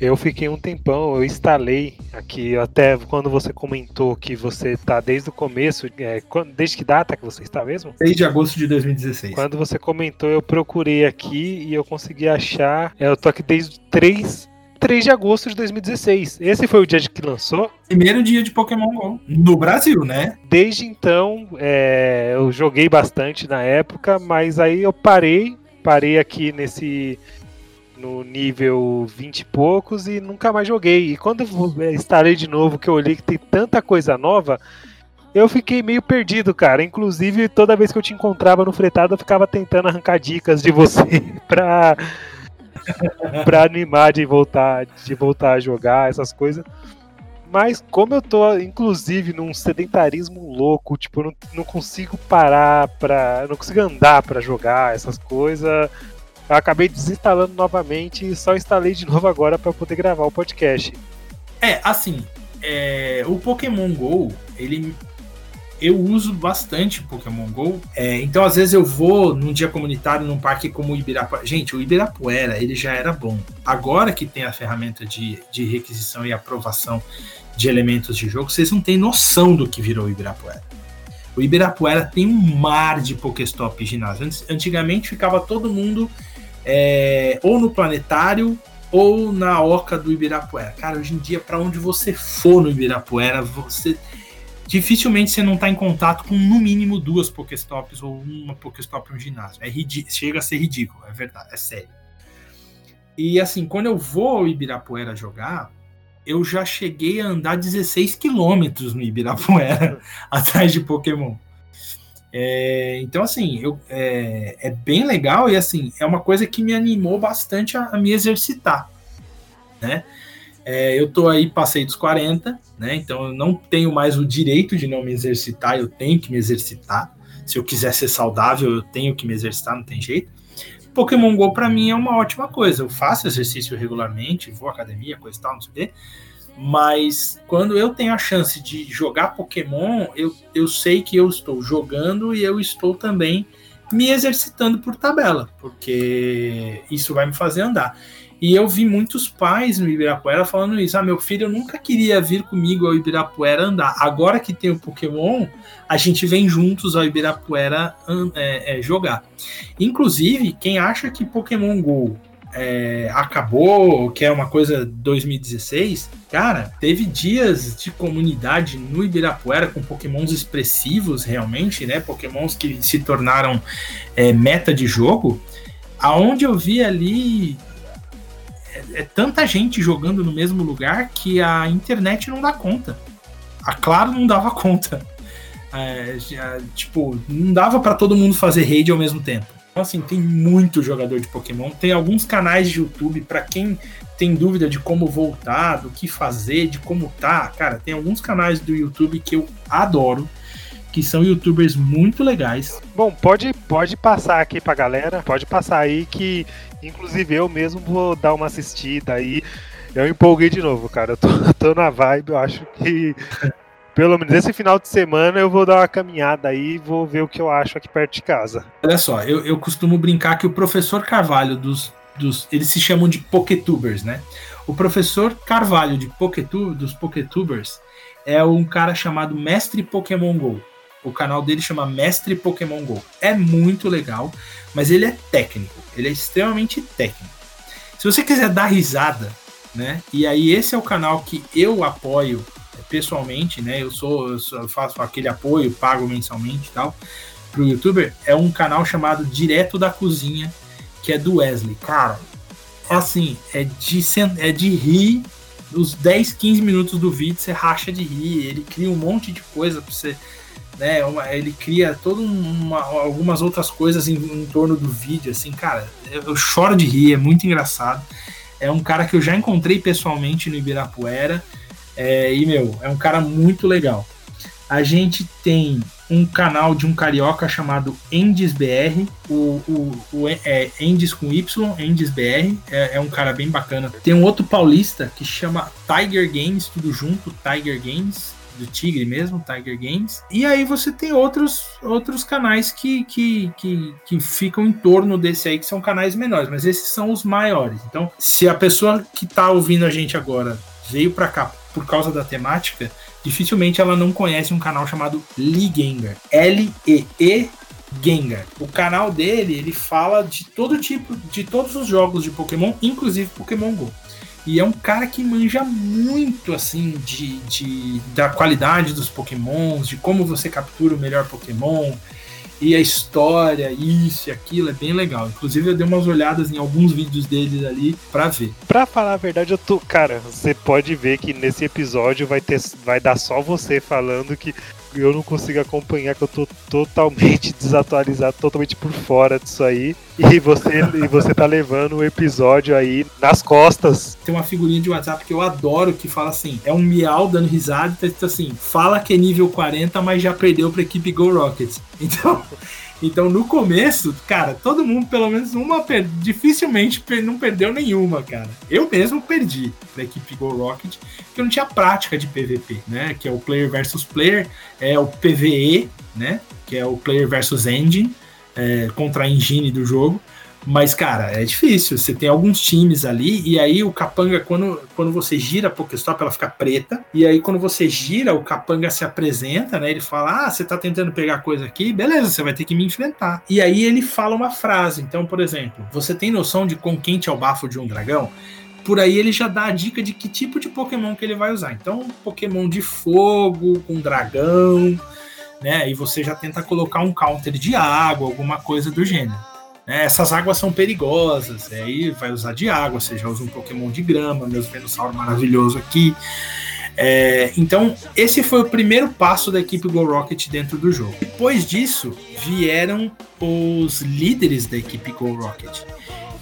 eu fiquei um tempão, eu instalei aqui, até quando você comentou que você está desde o começo, é, desde que data que você está mesmo? Desde agosto de 2016. Quando você comentou, eu procurei aqui e eu consegui achar, é, eu tô aqui desde 3 3 de agosto de 2016. Esse foi o dia que lançou. Primeiro dia de Pokémon GO. No Brasil, né? Desde então, é, eu joguei bastante na época, mas aí eu parei. Parei aqui nesse. No nível 20 e poucos e nunca mais joguei. E quando eu instalei de novo, que eu olhei que tem tanta coisa nova, eu fiquei meio perdido, cara. Inclusive, toda vez que eu te encontrava no fretado, eu ficava tentando arrancar dicas de você pra pra animar de voltar, de voltar a jogar, essas coisas. Mas como eu tô, inclusive, num sedentarismo louco, tipo, não, não consigo parar pra. não consigo andar para jogar essas coisas. Eu acabei desinstalando novamente e só instalei de novo agora para poder gravar o podcast. É, assim, é, o Pokémon GO, ele eu uso bastante Pokémon GO. É, então, às vezes, eu vou num dia comunitário num parque como o Ibirapuera. Gente, o Ibirapuera, ele já era bom. Agora que tem a ferramenta de, de requisição e aprovação de elementos de jogo, vocês não têm noção do que virou o Ibirapuera. O Ibirapuera tem um mar de Pokéstop ginásio. Antigamente ficava todo mundo é, ou no planetário ou na oca do Ibirapuera. Cara, hoje em dia, para onde você for no Ibirapuera, você dificilmente você não está em contato com no mínimo duas Pokéstops ou uma Pokéstop em um ginásio. É chega a ser ridículo, é verdade, é sério. E assim, quando eu vou ao Ibirapuera jogar, eu já cheguei a andar 16 quilômetros no Ibirapuera atrás de Pokémon. É, então, assim, eu, é, é, bem legal e assim, é uma coisa que me animou bastante a, a me exercitar. Né? É, eu tô aí, passei dos 40, né? Então eu não tenho mais o direito de não me exercitar, eu tenho que me exercitar. Se eu quiser ser saudável, eu tenho que me exercitar, não tem jeito. Pokémon Go para mim é uma ótima coisa. Eu faço exercício regularmente, vou à academia, coisa e tal, não sei o quê. Mas quando eu tenho a chance de jogar Pokémon, eu, eu sei que eu estou jogando e eu estou também me exercitando por tabela, porque isso vai me fazer andar. E eu vi muitos pais no Ibirapuera falando isso. Ah, meu filho nunca queria vir comigo ao Ibirapuera andar. Agora que tem o Pokémon, a gente vem juntos ao Ibirapuera é, é, jogar. Inclusive, quem acha que Pokémon GO é, acabou, que é uma coisa 2016, cara, teve dias de comunidade no Ibirapuera com pokémons expressivos realmente, né? Pokémons que se tornaram é, meta de jogo, aonde eu vi ali é, tanta gente jogando no mesmo lugar que a internet não dá conta. A Claro não dava conta. É, já, tipo, não dava para todo mundo fazer raid ao mesmo tempo. Então, assim, tem muito jogador de Pokémon. Tem alguns canais de YouTube para quem tem dúvida de como voltar, do que fazer, de como tá. Cara, tem alguns canais do YouTube que eu adoro que são youtubers muito legais. Bom, pode, pode passar aqui pra galera, pode passar aí que, inclusive, eu mesmo vou dar uma assistida aí. Eu empolguei de novo, cara. Eu tô, tô na vibe, eu acho que. Pelo menos esse final de semana eu vou dar uma caminhada aí e vou ver o que eu acho aqui perto de casa. Olha só, eu, eu costumo brincar que o professor Carvalho dos, dos. Eles se chamam de Poketubers, né? O professor Carvalho de Poketu, dos Poketubers é um cara chamado Mestre Pokémon GO. O canal dele chama Mestre Pokémon Go. É muito legal, mas ele é técnico. Ele é extremamente técnico. Se você quiser dar risada, né? E aí esse é o canal que eu apoio pessoalmente, né? Eu sou, eu sou, eu faço aquele apoio, pago mensalmente e tal pro youtuber. É um canal chamado Direto da Cozinha, que é do Wesley. Cara, assim, é de é de rir os 10, 15 minutos do vídeo, você racha de rir, ele cria um monte de coisa pra você né? Uma, ele cria todas algumas outras coisas em, em, torno do vídeo, assim, cara, eu, eu, choro de rir, é muito engraçado. É um cara que eu já encontrei pessoalmente no Ibirapuera, é, e, meu, é um cara muito legal. A gente tem um canal de um carioca chamado EndesBR, o, o, o é, Endes com Y, EndesBR, é, é um cara bem bacana. Tem um outro paulista que chama Tiger Games, tudo junto, Tiger Games, do Tigre mesmo, Tiger Games. E aí você tem outros, outros canais que, que, que, que ficam em torno desse aí, que são canais menores, mas esses são os maiores. Então, se a pessoa que está ouvindo a gente agora veio para cá por causa da temática, dificilmente ela não conhece um canal chamado Lee Gengar. L-E-E Gengar. O canal dele, ele fala de todo tipo, de todos os jogos de Pokémon, inclusive Pokémon Go. E é um cara que manja muito, assim, de, de, da qualidade dos pokémons, de como você captura o melhor pokémon, e a história, isso e aquilo, é bem legal. Inclusive eu dei umas olhadas em alguns vídeos deles ali para ver. Pra falar a verdade, eu tô. Cara, você pode ver que nesse episódio vai, ter, vai dar só você falando que eu não consigo acompanhar, que eu tô totalmente desatualizado, totalmente por fora disso aí. E você, e você tá levando o episódio aí nas costas. Tem uma figurinha de WhatsApp que eu adoro que fala assim: é um miau dando risada tá assim: fala que é nível 40, mas já perdeu pra equipe Go Rockets. Então. Então, no começo, cara, todo mundo, pelo menos uma, per... dificilmente per... não perdeu nenhuma, cara. Eu mesmo perdi da equipe Go Rocket, porque eu não tinha prática de PVP, né? Que é o player versus player, é o PVE, né? Que é o player versus engine, é, contra a engine do jogo. Mas, cara, é difícil. Você tem alguns times ali, e aí o capanga, quando, quando você gira a Pokéstop, ela fica preta. E aí, quando você gira, o capanga se apresenta, né? Ele fala: Ah, você tá tentando pegar coisa aqui? Beleza, você vai ter que me enfrentar. E aí ele fala uma frase. Então, por exemplo, você tem noção de quão quente é o bafo de um dragão? por aí ele já dá a dica de que tipo de Pokémon que ele vai usar. Então, Pokémon de fogo, com dragão, né? E você já tenta colocar um counter de água, alguma coisa do gênero. Né, essas águas são perigosas, aí vai usar de água, você já usa um Pokémon de grama, meus Venusaur maravilhoso aqui. É, então, esse foi o primeiro passo da equipe Go Rocket dentro do jogo. Depois disso, vieram os líderes da equipe Go Rocket,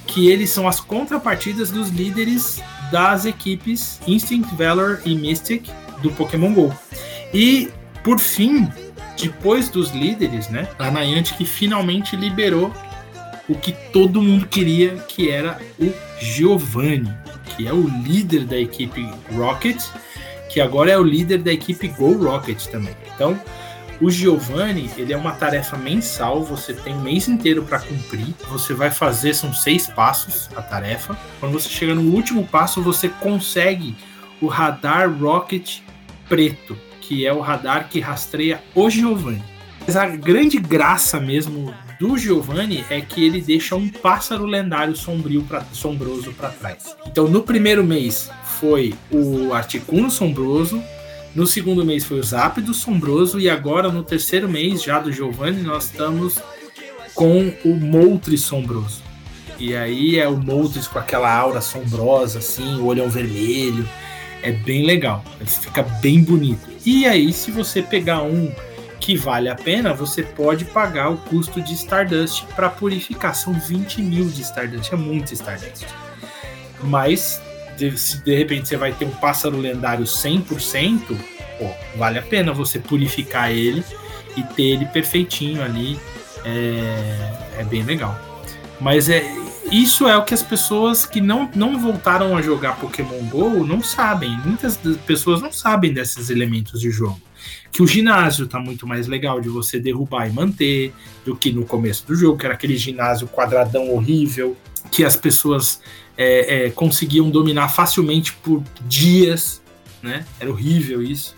que eles são as contrapartidas dos líderes das equipes Instinct, Valor e Mystic do Pokémon Go. E, por fim, depois dos líderes, né, a Niantic finalmente liberou o que todo mundo queria, que era o Giovanni, que é o líder da equipe Rocket, que agora é o líder da equipe Go Rocket também. Então, o Giovanni, ele é uma tarefa mensal, você tem um mês inteiro para cumprir. Você vai fazer, são seis passos a tarefa. Quando você chega no último passo, você consegue o radar Rocket preto, que é o radar que rastreia o Giovanni. Mas a grande graça mesmo do Giovanni é que ele deixa um pássaro lendário sombrio pra, sombroso para trás. Então, no primeiro mês foi o Articuno Sombroso, no segundo mês foi o Zápido Sombroso e agora no terceiro mês já do Giovanni nós estamos com o Moltres Sombroso. E aí é o Moltres com aquela aura sombrosa assim, o olhão vermelho. É bem legal, fica bem bonito. E aí se você pegar um que vale a pena, você pode pagar o custo de Stardust para purificar. São 20 mil de Stardust, é muito Stardust. Mas se de repente você vai ter um pássaro lendário 100%, pô, vale a pena você purificar ele e ter ele perfeitinho ali. É, é bem legal. Mas é isso é o que as pessoas que não, não voltaram a jogar Pokémon GO não sabem. Muitas pessoas não sabem desses elementos de jogo. Que o ginásio tá muito mais legal de você derrubar e manter do que no começo do jogo, que era aquele ginásio quadradão horrível, que as pessoas é, é, conseguiam dominar facilmente por dias, né? Era horrível isso.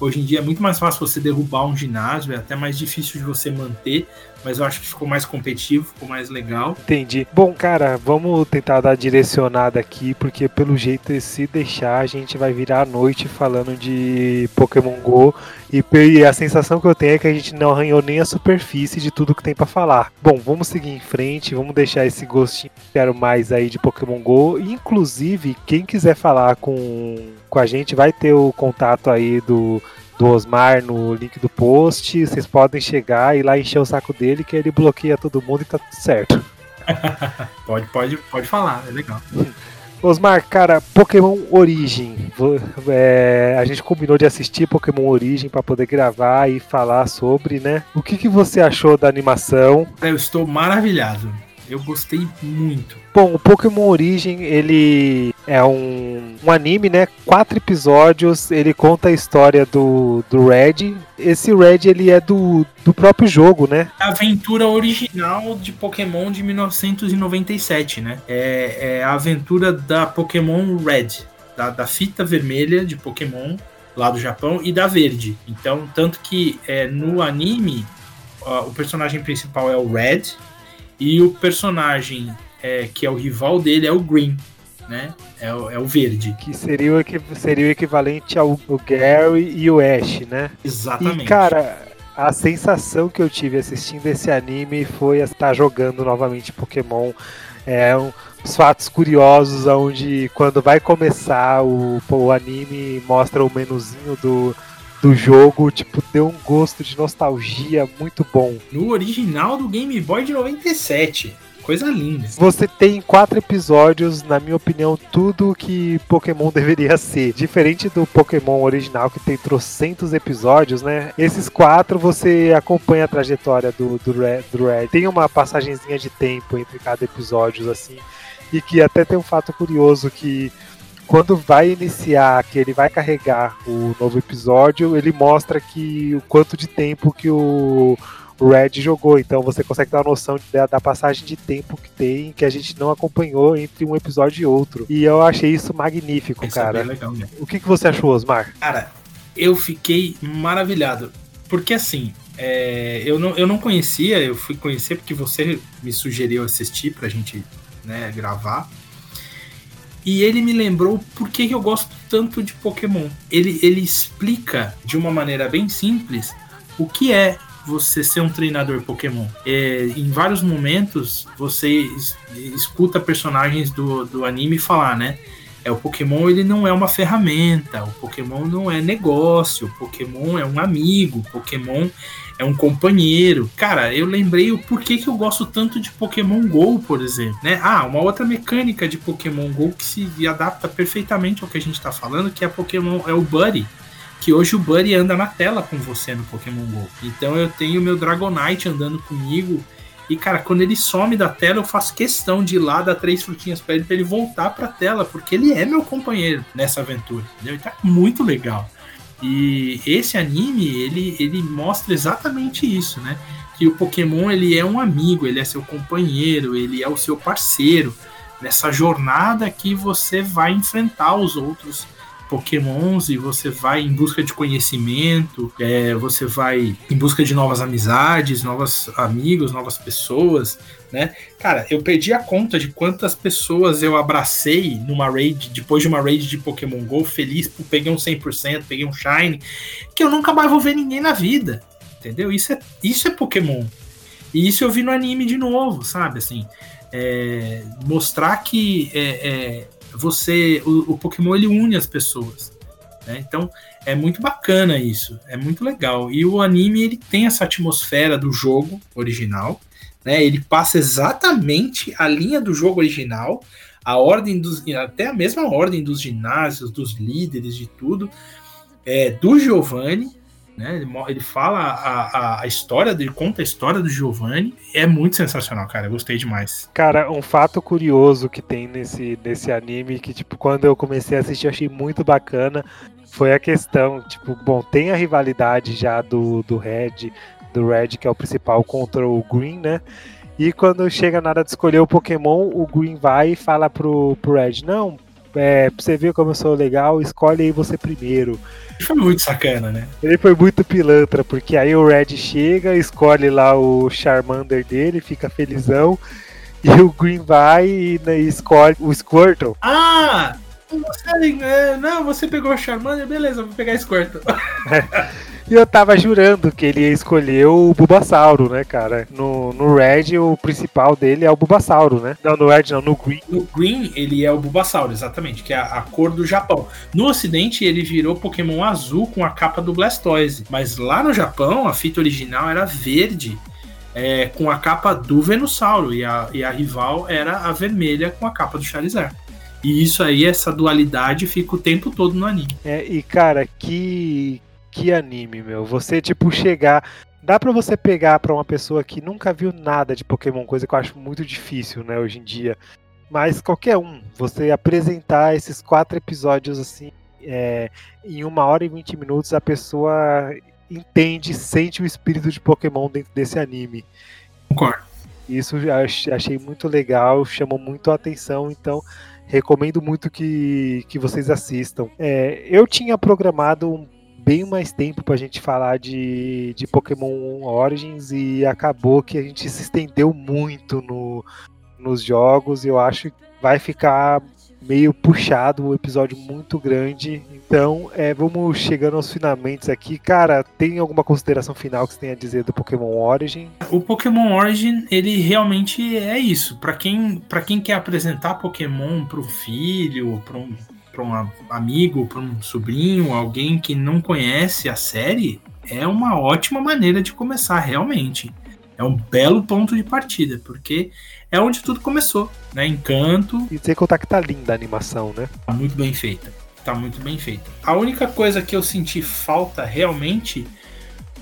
Hoje em dia é muito mais fácil você derrubar um ginásio, é até mais difícil de você manter, mas eu acho que ficou mais competitivo, ficou mais legal. Entendi. Bom, cara, vamos tentar dar direcionada aqui, porque pelo jeito, se deixar, a gente vai virar a noite falando de Pokémon Go. E, a sensação que eu tenho é que a gente não arranhou nem a superfície de tudo que tem para falar. Bom, vamos seguir em frente, vamos deixar esse gostinho que quero mais aí de Pokémon Go. Inclusive, quem quiser falar com, com a gente, vai ter o contato aí do do Osmar no link do post. Vocês podem chegar e lá encher o saco dele que ele bloqueia todo mundo e tá tudo certo. pode, pode, pode falar, é legal. Osmar, cara, Pokémon Origem. É, a gente combinou de assistir Pokémon Origem para poder gravar e falar sobre, né? O que, que você achou da animação? Eu estou maravilhado. Eu gostei muito. Bom, o Pokémon Origem, ele é um, um anime, né? Quatro episódios, ele conta a história do, do Red. Esse Red, ele é do, do próprio jogo, né? A aventura original de Pokémon de 1997, né? É, é a aventura da Pokémon Red, da, da fita vermelha de Pokémon lá do Japão e da verde. Então, tanto que é, no anime, o personagem principal é o Red, e o personagem é, que é o rival dele é o Green, né? É o, é o verde. Que seria o, seria o equivalente ao Gary e o Ash, né? Exatamente. E, cara, a sensação que eu tive assistindo esse anime foi estar jogando novamente Pokémon. É um, os fatos curiosos onde quando vai começar o, o anime mostra o menuzinho do, do jogo, tipo, deu um gosto de nostalgia muito bom. No original do Game Boy de 97. Coisa linda. Você tem quatro episódios, na minha opinião, tudo que Pokémon deveria ser. Diferente do Pokémon original, que tem trocentos episódios, né? Esses quatro você acompanha a trajetória do, do, Red, do Red. Tem uma passagenzinha de tempo entre cada episódio, assim. E que até tem um fato curioso que quando vai iniciar, que ele vai carregar o novo episódio, ele mostra que o quanto de tempo que o Red jogou. Então você consegue ter uma noção da, da, passagem de tempo que tem, que a gente não acompanhou entre um episódio e outro. E eu achei isso magnífico, isso é cara. É legal, né? O que, que você achou, Osmar? Cara, eu fiquei maravilhado. Porque assim, é, eu, não, eu não conhecia, eu fui conhecer porque você me sugeriu assistir pra gente né, gravar. E ele me lembrou por que eu gosto tanto de Pokémon. Ele, ele explica de uma maneira bem simples o que é você ser um treinador Pokémon. É, em vários momentos você es- escuta personagens do, do anime falar, né? É, o Pokémon ele não é uma ferramenta, o Pokémon não é negócio, o Pokémon é um amigo, o Pokémon é um companheiro. Cara, eu lembrei o porquê que eu gosto tanto de Pokémon GO, por exemplo, né? Ah, uma outra mecânica de Pokémon GO que se adapta perfeitamente ao que a gente tá falando, que é Pokémon é o Buddy. Que hoje o Buddy anda na tela com você no Pokémon GO. Então eu tenho meu Dragonite andando comigo. E, cara, quando ele some da tela, eu faço questão de ir lá dar três frutinhas pra ele, pra ele voltar pra tela, porque ele é meu companheiro nessa aventura, entendeu? Então é muito legal. E esse anime, ele, ele mostra exatamente isso, né? Que o Pokémon, ele é um amigo, ele é seu companheiro, ele é o seu parceiro. Nessa jornada que você vai enfrentar os outros Pokémons e você vai em busca de conhecimento, é, você vai em busca de novas amizades, novos amigos, novas pessoas, né? Cara, eu perdi a conta de quantas pessoas eu abracei numa raid, depois de uma raid de Pokémon GO, feliz peguei um 100%, peguei um Shine, que eu nunca mais vou ver ninguém na vida, entendeu? Isso é, isso é Pokémon. E isso eu vi no anime de novo, sabe? Assim, é, mostrar que é, é, você, o, o Pokémon ele une as pessoas. né? Então é muito bacana isso, é muito legal. E o anime ele tem essa atmosfera do jogo original, né? Ele passa exatamente a linha do jogo original, a ordem dos, até a mesma ordem dos ginásios, dos líderes, de tudo, é, do Giovanni. Né? Ele, ele fala a, a, a história, ele conta a história do Giovanni. É muito sensacional, cara. Eu gostei demais. Cara, um fato curioso que tem nesse, nesse anime, que, tipo, quando eu comecei a assistir, eu achei muito bacana, foi a questão, tipo, bom, tem a rivalidade já do, do Red, do Red, que é o principal, contra o Green, né? E quando chega na hora de escolher o Pokémon, o Green vai e fala pro, pro Red, não, é, pra você ver como eu sou legal, escolhe aí você primeiro. Foi muito sacana, né? Ele foi muito pilantra, porque aí o Red chega, escolhe lá o Charmander dele, fica felizão, e o Green vai e, né, escolhe o Squirtle. Ah! Você, é, não, você pegou o Charmander, beleza, vou pegar Squirtle. E eu tava jurando que ele ia escolher o Bulbasauro, né, cara? No, no Red, o principal dele é o Bulbasauro, né? Não, no Red não, no Green. No Green, ele é o Bulbasaur, exatamente, que é a, a cor do Japão. No Ocidente, ele virou Pokémon azul com a capa do Blastoise. Mas lá no Japão, a fita original era verde, é, com a capa do Venusauro. E a, e a rival era a vermelha com a capa do Charizard. E isso aí, essa dualidade, fica o tempo todo no anime. É, e cara, que que anime, meu. Você tipo chegar, dá pra você pegar pra uma pessoa que nunca viu nada de Pokémon, coisa que eu acho muito difícil, né, hoje em dia. Mas qualquer um, você apresentar esses quatro episódios assim, é, em uma hora e vinte minutos, a pessoa entende, sente o espírito de Pokémon dentro desse anime. Concordo. Isso achei muito legal, chamou muito a atenção, então recomendo muito que, que vocês assistam. É, eu tinha programado um- bem mais tempo pra gente falar de, de Pokémon Origins e acabou que a gente se estendeu muito no, nos jogos eu acho que vai ficar meio puxado, um episódio muito grande. Então, é, vamos chegando aos finalmente aqui. Cara, tem alguma consideração final que você tenha a dizer do Pokémon Origin? O Pokémon Origin, ele realmente é isso. Pra quem, quem quer apresentar Pokémon pro filho, pra um, pra um amigo, pra um sobrinho, alguém que não conhece a série, é uma ótima maneira de começar, realmente. É um belo ponto de partida, porque é onde tudo começou, né? Encanto, E sem contar que tá linda a animação, né? tá muito bem feita. Tá muito bem feita. A única coisa que eu senti falta realmente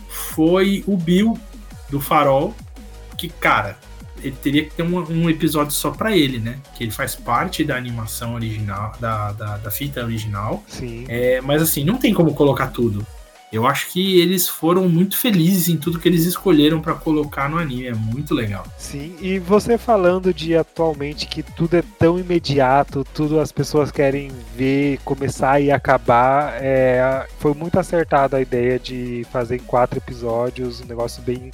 foi o Bill do Farol, que, cara, ele teria que ter um, um episódio só pra ele, né? Que ele faz parte da animação original, da, da, da fita original. Sim. É, mas assim, não tem como colocar tudo. Eu acho que eles foram muito felizes em tudo que eles escolheram pra colocar no anime. É muito legal. Sim, e você falando de atualmente que tudo é tão imediato, tudo as pessoas querem ver, começar e acabar, é, foi muito acertada a ideia de fazer em quatro episódios, um negócio bem,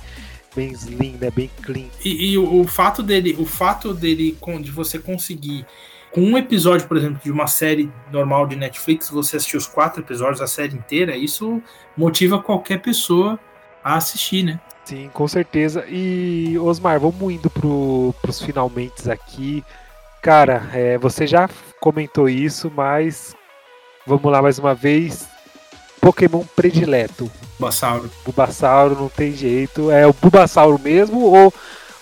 bem slim, né, bem clean. E, e o, o fato dele, o fato dele de você conseguir com um episódio, por exemplo, de uma série normal de Netflix, você assistir os quatro episódios, a série inteira, isso motiva qualquer pessoa a assistir, né? Sim, com certeza. E, Osmar, vamos indo pro, pros finalmente aqui. Cara, é, você já comentou isso, mas vamos lá mais uma vez. Pokémon predileto. Bulbasauro. Bulbasauro, não tem jeito. É o Bulbasauro mesmo ou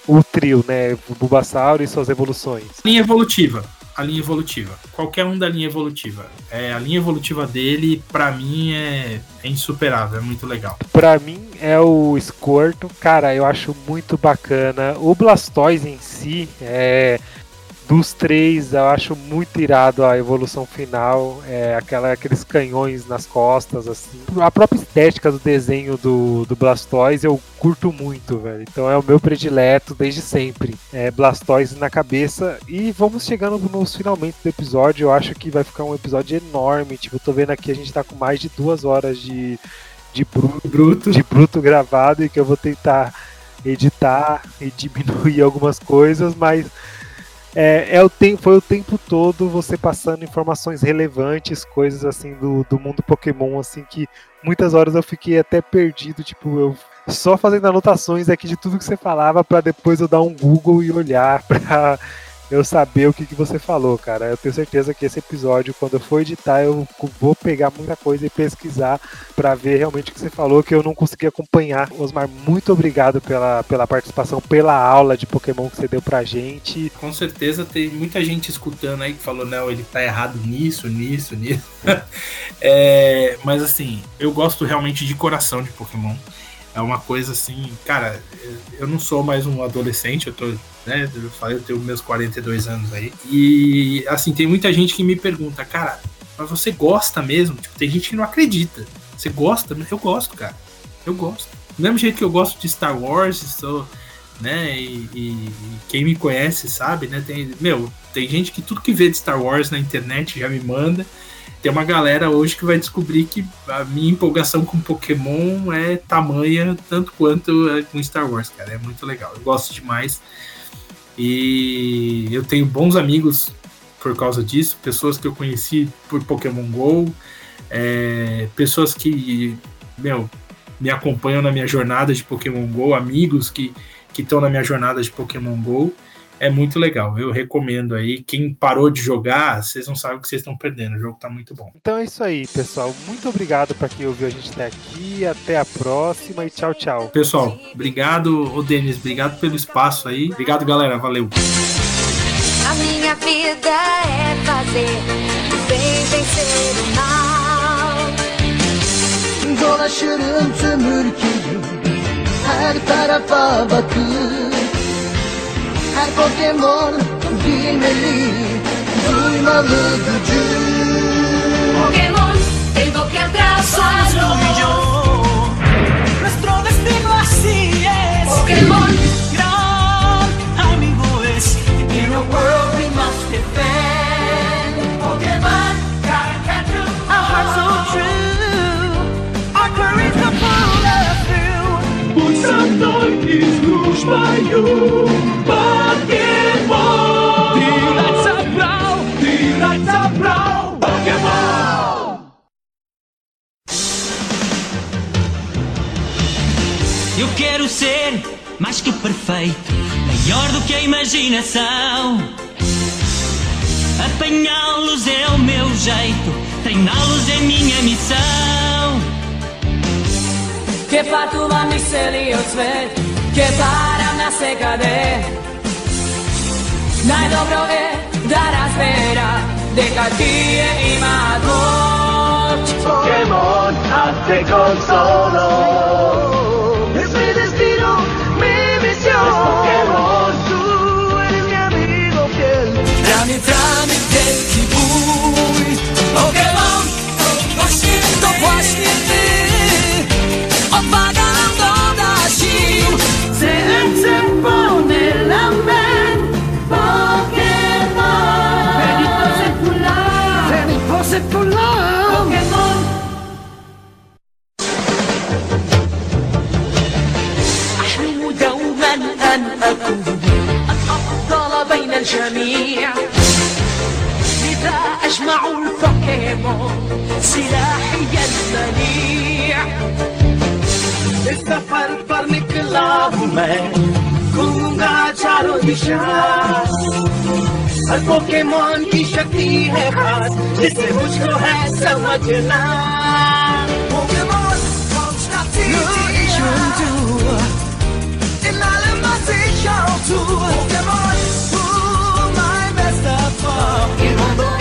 o trio, né? O Bulbasauro e suas evoluções? Linha evolutiva. A linha evolutiva. Qualquer um da linha evolutiva. É, a linha evolutiva dele, pra mim, é, é insuperável. É muito legal. Pra mim é o Squirtle. Cara, eu acho muito bacana. O Blastoise em si é dos três, eu acho muito irado a evolução final, é, aquela, aqueles canhões nas costas, assim. A própria estética do desenho do, do Blastoise eu curto muito, velho. Então é o meu predileto desde sempre. É Blastoise na cabeça. E vamos chegando nos finalmente do episódio. Eu acho que vai ficar um episódio enorme. Tipo, eu tô vendo aqui, a gente tá com mais de duas horas de, de bruto, Bruto. de bruto gravado e que eu vou tentar editar e diminuir algumas coisas, mas é, é o tempo, foi o tempo todo você passando informações relevantes, coisas assim do, do mundo Pokémon, assim que muitas horas eu fiquei até perdido, tipo, eu só fazendo anotações aqui de tudo que você falava para depois eu dar um Google e olhar para eu saber o que, que você falou, cara. Eu tenho certeza que esse episódio, quando eu for editar, eu vou pegar muita coisa e pesquisar para ver realmente o que você falou, que eu não consegui acompanhar. Osmar, muito obrigado pela, pela participação, pela aula de Pokémon que você deu pra gente. Com certeza tem muita gente escutando aí que falou, não, ele tá errado nisso, nisso, nisso. é, mas assim, eu gosto realmente de coração de Pokémon. É uma coisa assim, cara, eu não sou mais um adolescente, eu tô, né, eu falei, eu tenho meus 42 anos aí. E assim, tem muita gente que me pergunta, cara, mas você gosta mesmo? Tipo, tem gente que não acredita. Você gosta? Eu gosto, cara. Eu gosto. Do mesmo jeito que eu gosto de Star Wars, sou, né, e, e- quem me conhece sabe, né, tem, meu, tem gente que tudo que vê de Star Wars na internet já me manda. Tem uma galera hoje que vai descobrir que a minha empolgação com Pokémon é tamanha tanto quanto é com Star Wars, cara. É muito legal. Eu gosto demais. E eu tenho bons amigos por causa disso, pessoas que eu conheci por Pokémon GO, é, pessoas que, meu, me acompanham na minha jornada de Pokémon GO, amigos que que estão na minha jornada de Pokémon GO. É muito legal. Eu recomendo aí. Quem parou de jogar, vocês não sabem o que vocês estão perdendo. O jogo tá muito bom. Então é isso aí, pessoal. Muito obrigado para quem ouviu a gente até aqui. Até a próxima e tchau, tchau. Pessoal, obrigado, ô Denis, obrigado pelo espaço aí. Obrigado, galera. Valeu. A minha vida é fazer o bem vencer o mal. Dolaşırım tüm ülkeyi Her tarafa bakıp Her Pokemon bilmeli Duymalı gücü Pokémon, tengo que atrasarlo. Nuestro destino así es. Pokémon, Gran amigo es. in a world we must defend. Pokémon, Pikachu, Our hearts so true. Our courage will pull us through. Eu quero ser mais que perfeito, maior do que a imaginação. Apanhá-los é o meu jeito, treiná-los é minha missão. Che patuma miseli svet Che para na sekade Najdobro je da razbera Deka ti je ima moć Pokémon hace con Pokémon, właśnie to właśnie ty Odwaga nam doda sił CNC Pony Lambert Pokémon Venit po secular Venit po secular Pokémon أحلم دوما أن أكون الأفضل بين الجميع حتى أجمع البوكيمون سلاحي المنيع السفر पर निकला हूँ मैं घूमूंगा चारों दिशा हर पोकेमॉन की शक्ति है खास जिसे मुझको है समझना Pokémon, em Rondônia.